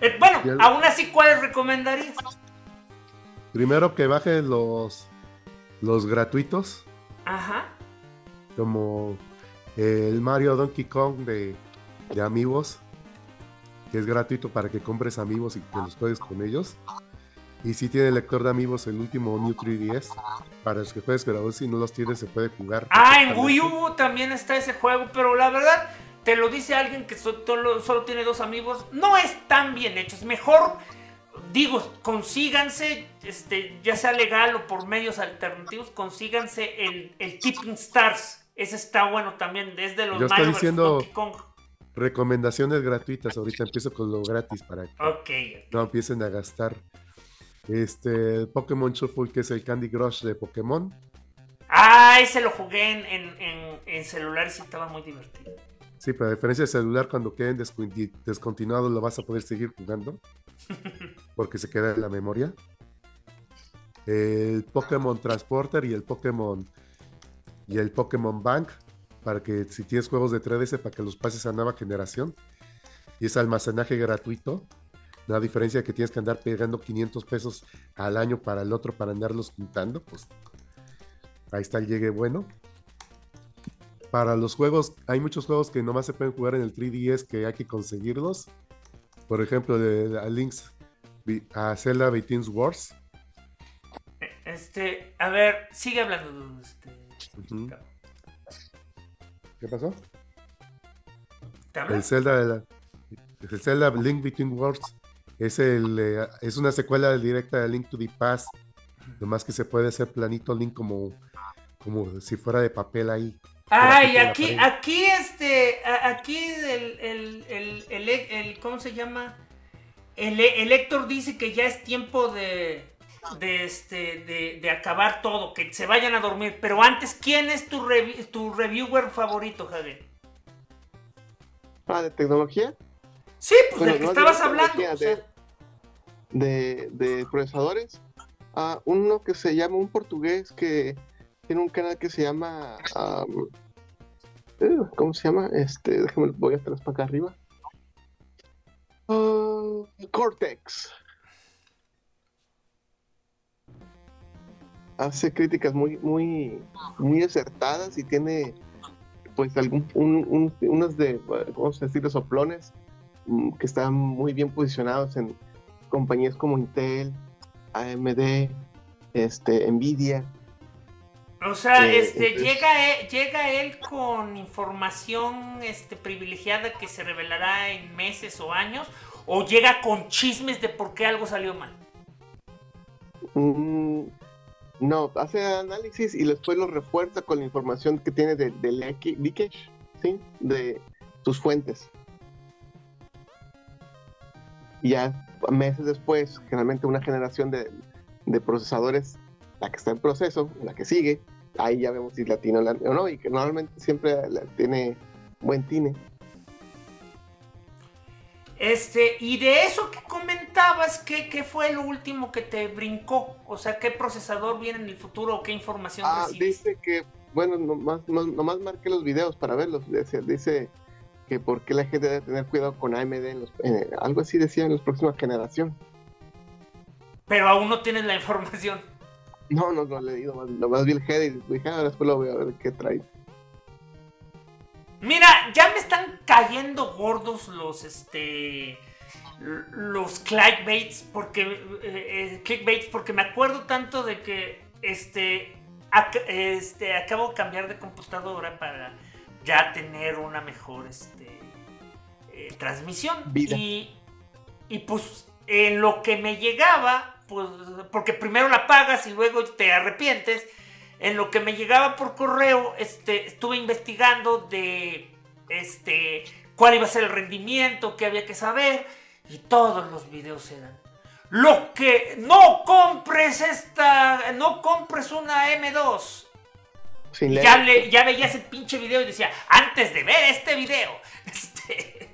Eh, bueno, Ya- aún así, ¿cuáles recomendarías? Primero que bajen los, los gratuitos, Ajá. como el Mario Donkey Kong de, de Amigos, que es gratuito para que compres amigos y que los juegues con ellos. Y si tiene lector de amigos el último New 3DS, para los que juegues, pero si no los tienes se puede jugar. Ah, en. Wii U también está ese juego, pero la verdad, te lo dice alguien que so- solo, solo tiene dos amigos, no es tan bien hecho. Es mejor, digo, consíganse, este, ya sea legal o por medios alternativos, consíganse el, el Tipping Stars. Ese está bueno también, es de los Yo estoy Mario vs. diciendo- Donkey Kong. Recomendaciones gratuitas, ahorita empiezo con lo gratis para que no empiecen a gastar. Este, Pokémon Shuffle, que es el Candy Crush de Pokémon. Ah, ese lo jugué en, en, en, en celular y sí estaba muy divertido. Sí, pero a diferencia del celular, cuando queden desconti- descontinuados lo vas a poder seguir jugando. Porque se queda en la memoria. El Pokémon Transporter y el Pokémon y el Pokémon Bank. Para que si tienes juegos de 3DS, para que los pases a nueva generación. Y es almacenaje gratuito. La diferencia de que tienes que andar pegando 500 pesos al año para el otro para andarlos juntando, pues ahí está el llegue bueno. Para los juegos, hay muchos juegos que nomás se pueden jugar en el 3DS que hay que conseguirlos. Por ejemplo, de, a Link's a Zelda Between Wars. Este, a ver, sigue hablando. Este, Ujú. ¿Qué pasó? El Zelda, el Zelda Link Between Worlds es, el, eh, es una secuela directa de Link to the Past. Nomás que se puede hacer planito Link como, como si fuera de papel ahí. Ay, aquí, aquí, este, aquí el, el, el, el, el- ¿cómo se llama? El, el Héctor dice que ya es tiempo de, de, este, de, de acabar todo, que se vayan a dormir. Pero antes, ¿quién es tu, revi- tu reviewer favorito, Javier? Ah, de tecnología. Sí, pues Bueno, del que no estabas hablando. o de- sea. de, de procesadores. Ah, uno que se llama, un portugués que tiene un canal que se llama um, eh, ¿cómo se llama? Este, déjame, voy atrás para acá arriba. Ah, Cortex. Hace críticas muy, muy, muy acertadas y tiene, pues, algún, un- un- unos de, vamos a decir, soplones mm, que están muy bien posicionados en compañías como Intel, AMD, este, Nvidia. O sea, Eh, este, entonces- llega, él, llega él con información este, privilegiada que se revelará en meses o años, o llega con chismes de por qué algo salió mal. Mm, no, hace análisis y después lo refuerza con la información que tiene de- leak- leakage, ¿sí? De sus fuentes. Y ya meses después, generalmente una generación de, de procesadores, la que está en proceso, la que sigue, ahí ya vemos si la tiene o no, y que normalmente siempre tiene buen tine. Este, y de eso que comentabas, ¿qué, qué fue lo último que te brincó? O sea, ¿qué procesador viene en el futuro o qué información Ah, recibiste? dice que, bueno, nomás, nomás, marqué los videos para verlos. Dice, que por qué la gente debe tener cuidado con AMD, en los- eh, algo así decía en la próxima generación. Pero aún no tienes la información. No, no, no he leído, nomás, nomás vi el head y dije, ah, después lo voy a ver qué trae. Mira, ya me están cayendo gordos los, este, los clickbaits, porque, eh, eh, clickbaits, porque me acuerdo tanto de que, este, ac- este, acabo de cambiar de computadora para ya tener una mejor, este, eh, transmisión. Vida. Y, y pues, en lo que me llegaba, pues, porque primero la pagas y luego te arrepientes, en lo que me llegaba por correo, este, estuve investigando de este, cuál iba a ser el rendimiento, qué había que saber, y todos los videos eran. Lo que no compres esta, no compres una M2. Sin Y ya, le- ya veías el pinche video y decía, antes de ver este video, este,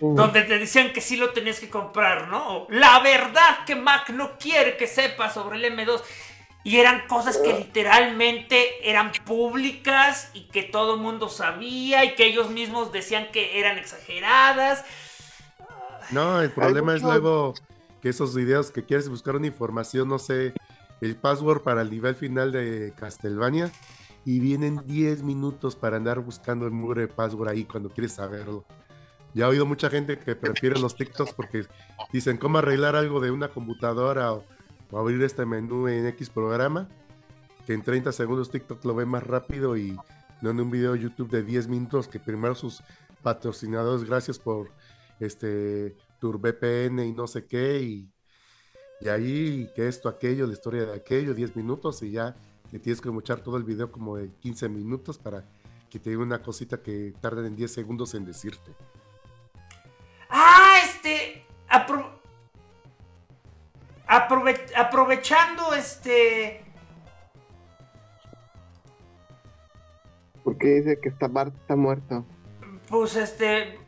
Mm. donde te decían que sí lo tenías que comprar, ¿no? La verdad que Mac no quiere que sepas sobre el M2. Y eran cosas que literalmente eran públicas y que todo el mundo sabía y que ellos mismos decían que eran exageradas. No, el problema es luego que esos videos que quieres buscar una información, no sé, el password para el nivel final de Castlevania y vienen 10 minutos para andar buscando el mugre password ahí cuando quieres saberlo. Ya he oído mucha gente que prefiere los TikToks porque dicen cómo arreglar algo de una computadora o, abrir este menú en X programa, que en 30 segundos TikTok lo ve más rápido y no en un video de YouTube de 10 minutos que primero sus patrocinadores, gracias por este VPN y no sé qué, y, y ahí que esto, aquello, la historia de aquello, 10 minutos y ya te tienes que muchar todo el video como de 15 minutos para que te diga una cosita que tarden en 10 segundos en decirte. Ah, este. apro- aprove- aprovechando este. Porque dice que está Bart está muerto. Pues este.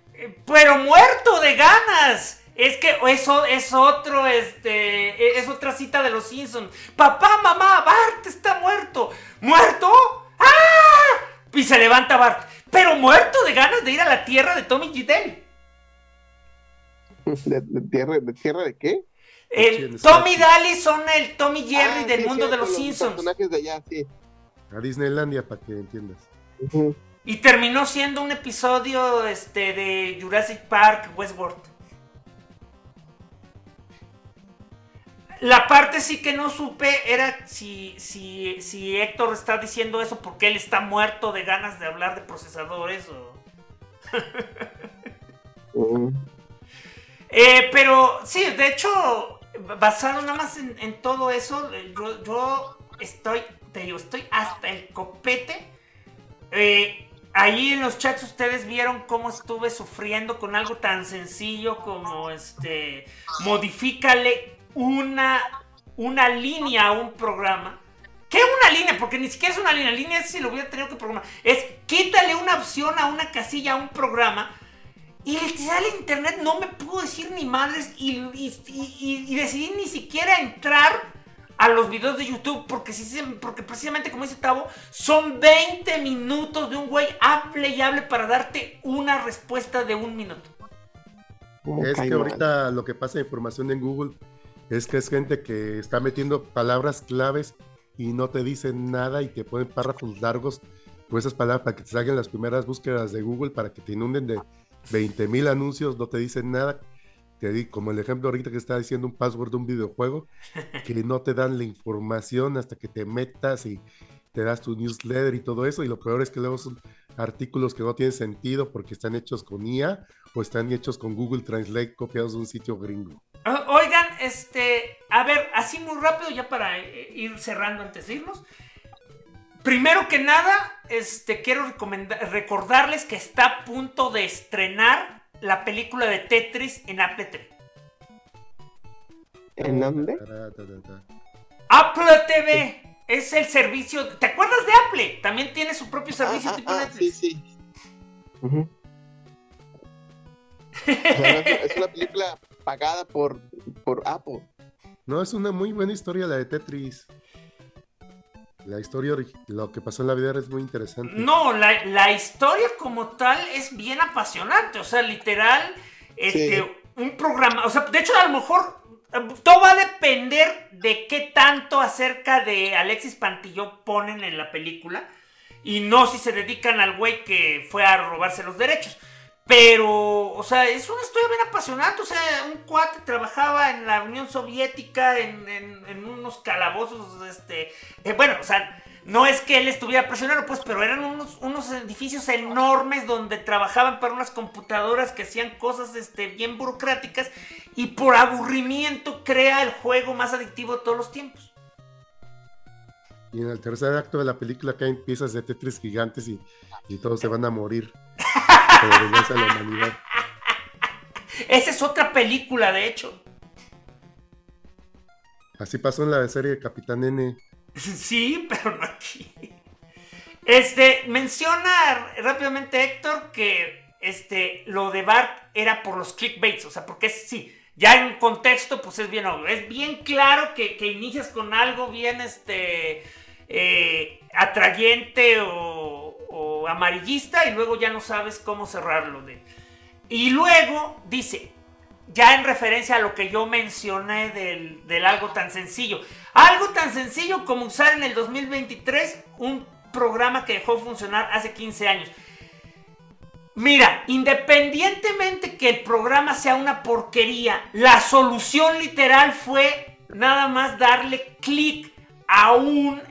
Pero muerto de ganas. Es que eso es otro, este. Es otra cita de los Simpsons. Papá, mamá, Bart está muerto. ¿Muerto? ¡Ah! Y se levanta Bart. Pero muerto de ganas de ir a la tierra de Tommy G. Dale. ¿De, de tierra, ¿De tierra de qué? El Tommy. Daly son el Tommy Jerry Ah, del sí, mundo de cierto, los Simpsons. personajes de allá, sí. A Disneylandia para que entiendas. Y terminó siendo un episodio este, de Jurassic Park Westworld. La parte sí que no supe era si, si, si Héctor está diciendo eso porque él está muerto de ganas de hablar de procesadores o... Eh, pero sí, de hecho, basado nada más en, todo eso, yo, yo estoy, te digo, estoy hasta el copete. Eh, ahí en los chats ustedes vieron cómo estuve sufriendo con algo tan sencillo como este, modifícale una, una línea a un programa. ¿Qué una línea? Porque ni siquiera es una línea. Línea es si lo hubiera tenido que programar. Es quítale una opción a una casilla a un programa. Y literal el internet no me pudo decir ni madres y, y- y- y decidí ni siquiera entrar a los videos de YouTube porque, sí, porque precisamente como dice Tavo, son 20 minutos de un güey hable y hable para darte una respuesta de un minuto. Es que ahorita lo que pasa de información en Google es que es gente que está metiendo palabras claves y no te dicen nada y te ponen párrafos largos con esas palabras para que te salgan las primeras búsquedas de Google para que te inunden de 20 mil anuncios, no te dicen nada. Te di como el ejemplo ahorita que está diciendo un password de un videojuego, que no te dan la información hasta que te metas y te das tu newsletter y todo eso. Y lo peor es que luego son artículos que no tienen sentido porque están hechos con IA o están hechos con Google Translate copiados de un sitio gringo. Oigan, este, a ver, así muy rápido ya para eh, ir cerrando antes de irnos. Primero que nada, este, quiero recordarles que está a punto de estrenar la película de Tetris en Apple TV. ¿En dónde? Apple TV es el servicio. ¿Te acuerdas de Apple? También tiene su propio servicio tipo ah, Netflix. Sí, sí. es una película pagada por, por Apple. No, es una muy buena historia la de Tetris. La historia, lo que pasó en la vida es muy interesante. No, la, historia como tal es bien apasionante. O sea, literal, este, un programa. O sea, de hecho, a lo mejor todo va a depender de qué tanto acerca de Alexis Pantillo ponen en la película. Y no si se dedican al güey que fue a robarse los derechos. Pero, o sea, es una historia bien apasionante. O sea, un cuate trabajaba en la Unión Soviética, en, en, unos calabozos, este... Eh, bueno, o sea, no es que él estuviera presionado, pues, pero eran unos, unos edificios enormes donde trabajaban para unas computadoras que hacían cosas este, bien burocráticas y por aburrimiento crea el juego más adictivo de todos los tiempos. Y en el tercer acto de la película caen piezas de Tetris gigantes y, y todos se van a morir. Esa es otra película, de hecho. Así pasó en la serie de Capitán N. Sí, pero no aquí. Este, menciona rápidamente Héctor que este, lo de Bart era por los clickbaits, o sea, porque es, sí, ya en contexto, pues es bien obvio. Es bien claro que, inicias con algo bien, este, eh, atrayente o amarillista y luego ya no sabes cómo cerrarlo. De... Y luego dice, ya en referencia a lo que yo mencioné del, del, algo tan sencillo. Algo tan sencillo como usar en el 2023 un programa que dejó funcionar hace 15 años. Mira, independientemente que el programa sea una porquería, la solución literal fue nada más darle clic a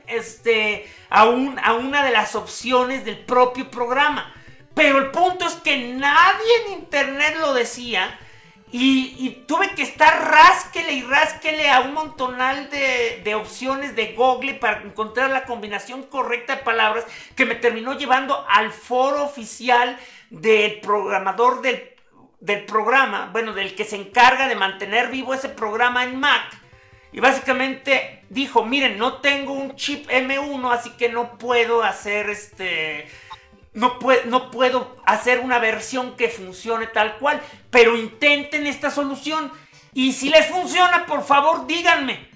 este, a, a una de las opciones del propio programa. Pero el punto es que nadie en internet lo decía. Y, tuve que estar rásquele y rásquele a un montonal de, de, opciones de Google para encontrar la combinación correcta de palabras que me terminó llevando al foro oficial del programador del programa, bueno, del que se encarga de mantener vivo ese programa en Mac y básicamente dijo, miren, no tengo un chip M1, así que no puedo hacer este... No, no puedo hacer una versión que funcione tal cual, pero intenten esta solución. Y si les funciona, por favor, díganme.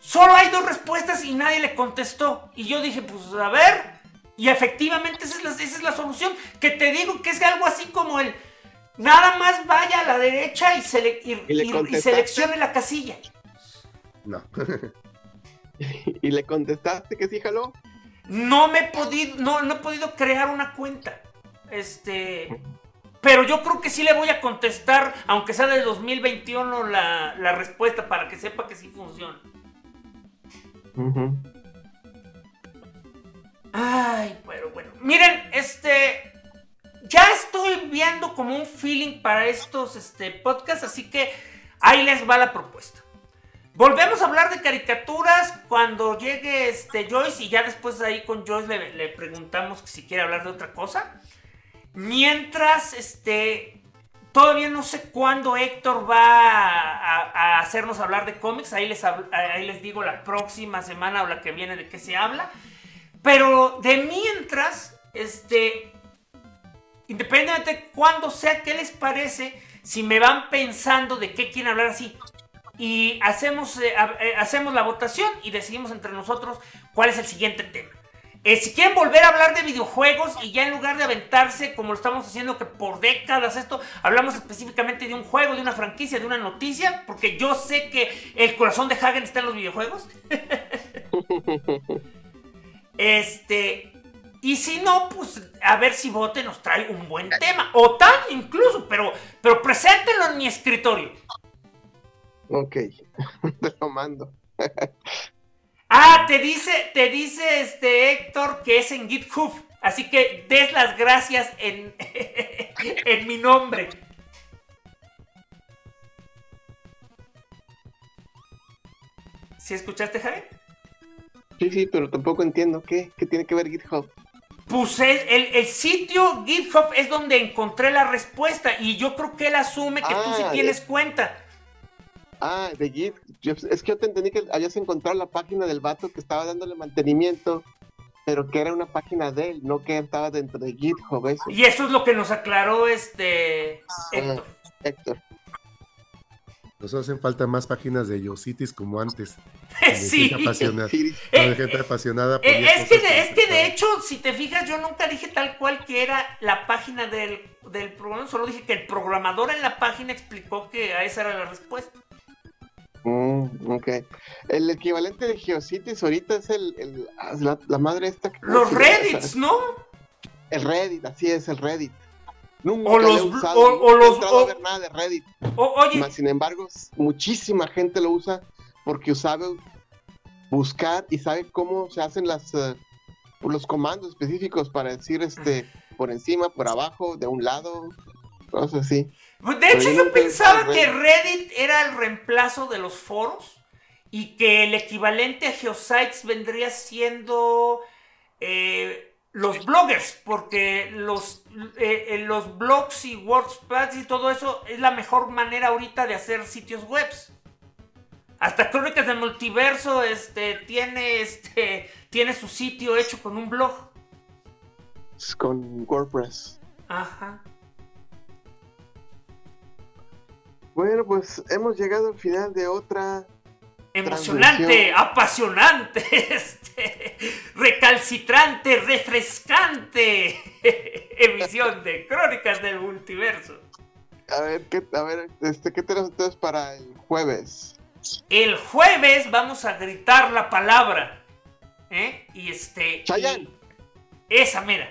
Solo hay dos respuestas y nadie le contestó. Y yo dije, pues a ver. Y efectivamente esa es la, esa es la solución. Que te digo que es algo así como el... Nada más vaya a la derecha y, y seleccione la casilla. No. ¿Y le contestaste que sí jaló? No me he podido, no, no he podido crear una cuenta. Este. Pero yo creo que sí le voy a contestar, aunque sea del 2021, la, la respuesta para que sepa que sí funciona. Ay, pero bueno. Miren, este. Ya estoy viendo como un feeling para estos este, podcasts, así que ahí les va la propuesta. Volvemos a hablar de caricaturas cuando llegue este Joyce y ya después ahí con Joyce le, preguntamos si quiere hablar de otra cosa. Mientras, este, todavía no sé cuándo Héctor va a, hacernos hablar de cómics. Ahí les, ahí les digo la próxima semana o la que viene de qué se habla. Pero de mientras, este, independientemente de cuándo sea, ¿qué les parece? Si me van pensando de qué quieren hablar así y hacemos, eh, eh, hacemos la votación y decidimos entre nosotros cuál es el siguiente tema. Eh, si quieren volver a hablar de videojuegos y ya en lugar de aventarse como lo estamos haciendo que por décadas esto, hablamos específicamente de un juego, de una franquicia, de una noticia, porque yo sé que el corazón de Hagen está en los videojuegos. Este, y si no, pues a ver si Bote nos trae un buen tema. O tal incluso, pero, pero preséntenlo en mi escritorio. Ok, te lo mando. Ah, te dice, te dice este Héctor que es en GitHub. Así que des las gracias en, en mi nombre. ¿Sí escuchaste, Javi? Sí, sí, pero tampoco entiendo qué, qué tiene que ver GitHub. Pues el, el- el sitio GitHub es donde encontré la respuesta y yo creo que él asume que tú sí Ah, tienes cuenta. Ah, de Git. Yo- es que yo te entendí que habías encontrado la página del vato que estaba dándole mantenimiento, pero que era una página de él, no que estaba dentro de GitHub, eso. Y eso es lo que nos aclaró este Héctor. Héctor. Nos hacen falta más páginas de Yositis como antes. sí. gente apasionada. Sí, Eh, gente apasionada. Eh, ponía es, que de, es que de hecho, si te fijas, yo nunca dije tal cual que era la página del, del programa, solo dije que el programador en la página explicó que a esa era la respuesta. Mm, ok. El equivalente de GeoCities ahorita es el, el- ah, la, la madre esta. que- Los Reddits, ¿no? El Reddit, así es, el Reddit. Nunca O he usado, o- o los- entrado o- a ver nada de Reddit. Oye, Mas, sin embargo, muchísima gente lo usa porque sabe buscar y sabe cómo se hacen las eh, los comandos específicos para decir este por encima, por abajo, de un lado, cosas así. De hecho, yo pensaba que Reddit era el reemplazo de los foros y que el equivalente a Geosites vendría siendo eh, los bloggers, porque los, eh, eh, los blogs y WordPress y todo eso es la mejor manera ahorita de hacer sitios webs. Hasta Crónicas del Multiverso este, tiene, este, tiene su sitio hecho con un blog. Es Con WordPress. Ajá. Bueno, pues hemos llegado al final de otra. emocionante, apasionante, este, recalcitrante, refrescante emisión de Crónicas del Multiverso. A ver, ¿qué, a ver, este, ¿qué tenemos entonces para el jueves? El jueves vamos a gritar la palabra. ¿eh? Y este. Chayanne. y- Esa mera.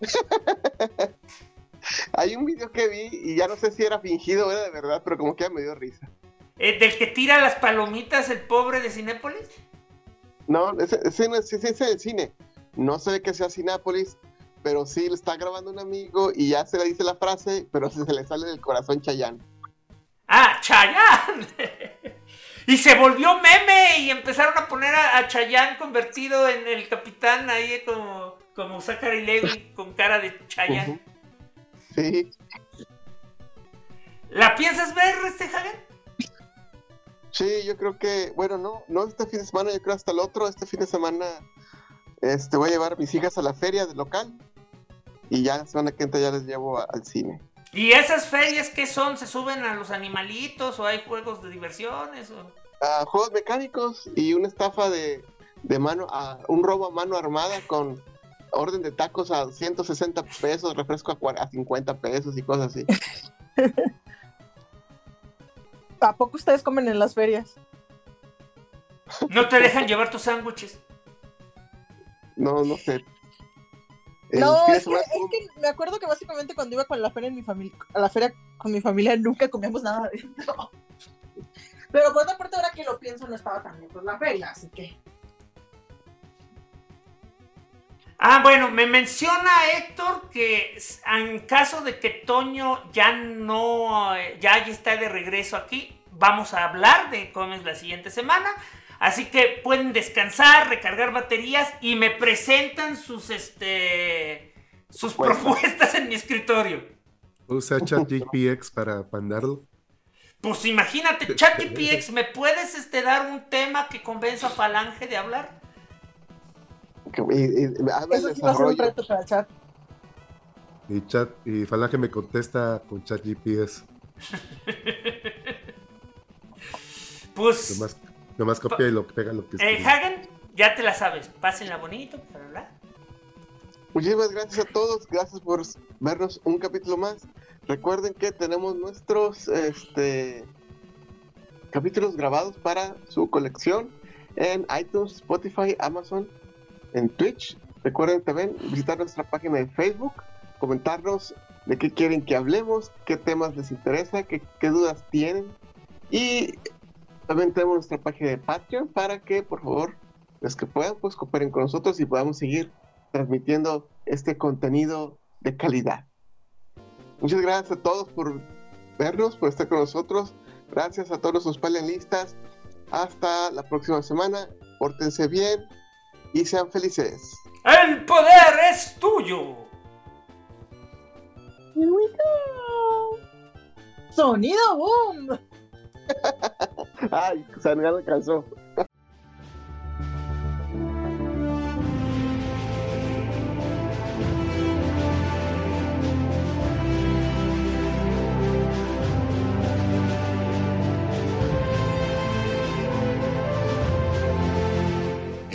Hay un video que vi y ya no sé si era fingido o era de verdad, pero como que ya me dio risa. Eh, del que tira las palomitas el pobre de Cinépolis. No, ese, ese no es, ese es el cine. No ve que sea Cinápolis, pero sí le está grabando un amigo y ya se le dice la frase, pero se, le sale del corazón Chayán. ¡Ah, Chayanne! y se volvió meme y empezaron a poner a, a Chayanne convertido en el capitán ahí como, como Zachary Levi con cara de Chayanne. Sí, ¿La piensas ver, este Hagen? sí, yo creo que, bueno, no, no este fin de semana, yo creo hasta el otro, este fin de semana, este, voy a llevar a mis hijas a la feria del local y ya la semana que entra ya les llevo a- al cine. ¿Y esas ferias qué son? ¿Se suben a los animalitos o hay juegos de diversiones? O... Juegos mecánicos y una estafa de, de mano, a, un robo a mano armada con orden de tacos a 160 pesos, refresco a, a 50 pesos y cosas así. ¿A poco ustedes comen en las ferias? No te dejan llevar tus sándwiches. No, no sé. El No, es que, es que me acuerdo que básicamente cuando iba con la feria en mi familia, a la feria con mi familia nunca comíamos nada de eso. Pero por otra parte, ahora que lo pienso, no estaba tan lejos la feria, así que. Ah, bueno, me menciona Héctor que en caso de que Toño ya no, ya, está de regreso aquí, vamos a hablar de cómics la siguiente semana. Así que pueden descansar, recargar baterías y me presentan sus, este, sus Propuestas. propuestas en mi escritorio. Usa ChatGPX para mandarlo. Pues imagínate, ChatGPX, ¿me puedes este, dar un tema que convenza a Falange de hablar? Que- y- y- habla Eso sí va a ser un reto para el chat. Y chat y Falange me contesta con ChatGPS. Pues. Nomás, nomás copia y lo pega lo que Eh. Hagen, ya te la sabes. Pásenla bonito, bla, bla. Muchísimas gracias a todos, gracias por vernos un capítulo más. Recuerden que tenemos nuestros este, capítulos grabados para su colección en iTunes, Spotify, Amazon, en Twitch. Recuerden también visitar nuestra página de Facebook, comentarnos de qué quieren que hablemos, qué temas les interesa, qué, qué dudas tienen. Y también tenemos nuestra página de Patreon para que, por favor, los que puedan, pues cooperen con nosotros y podamos seguir transmitiendo este contenido de calidad. Muchas gracias a todos por vernos, por estar con nosotros. Gracias a todos nuestros panelistas. Hasta la próxima semana. Pórtense bien y sean felices. ¡El poder es tuyo! Here we go. Sonido boom. Ay, me alcanzó.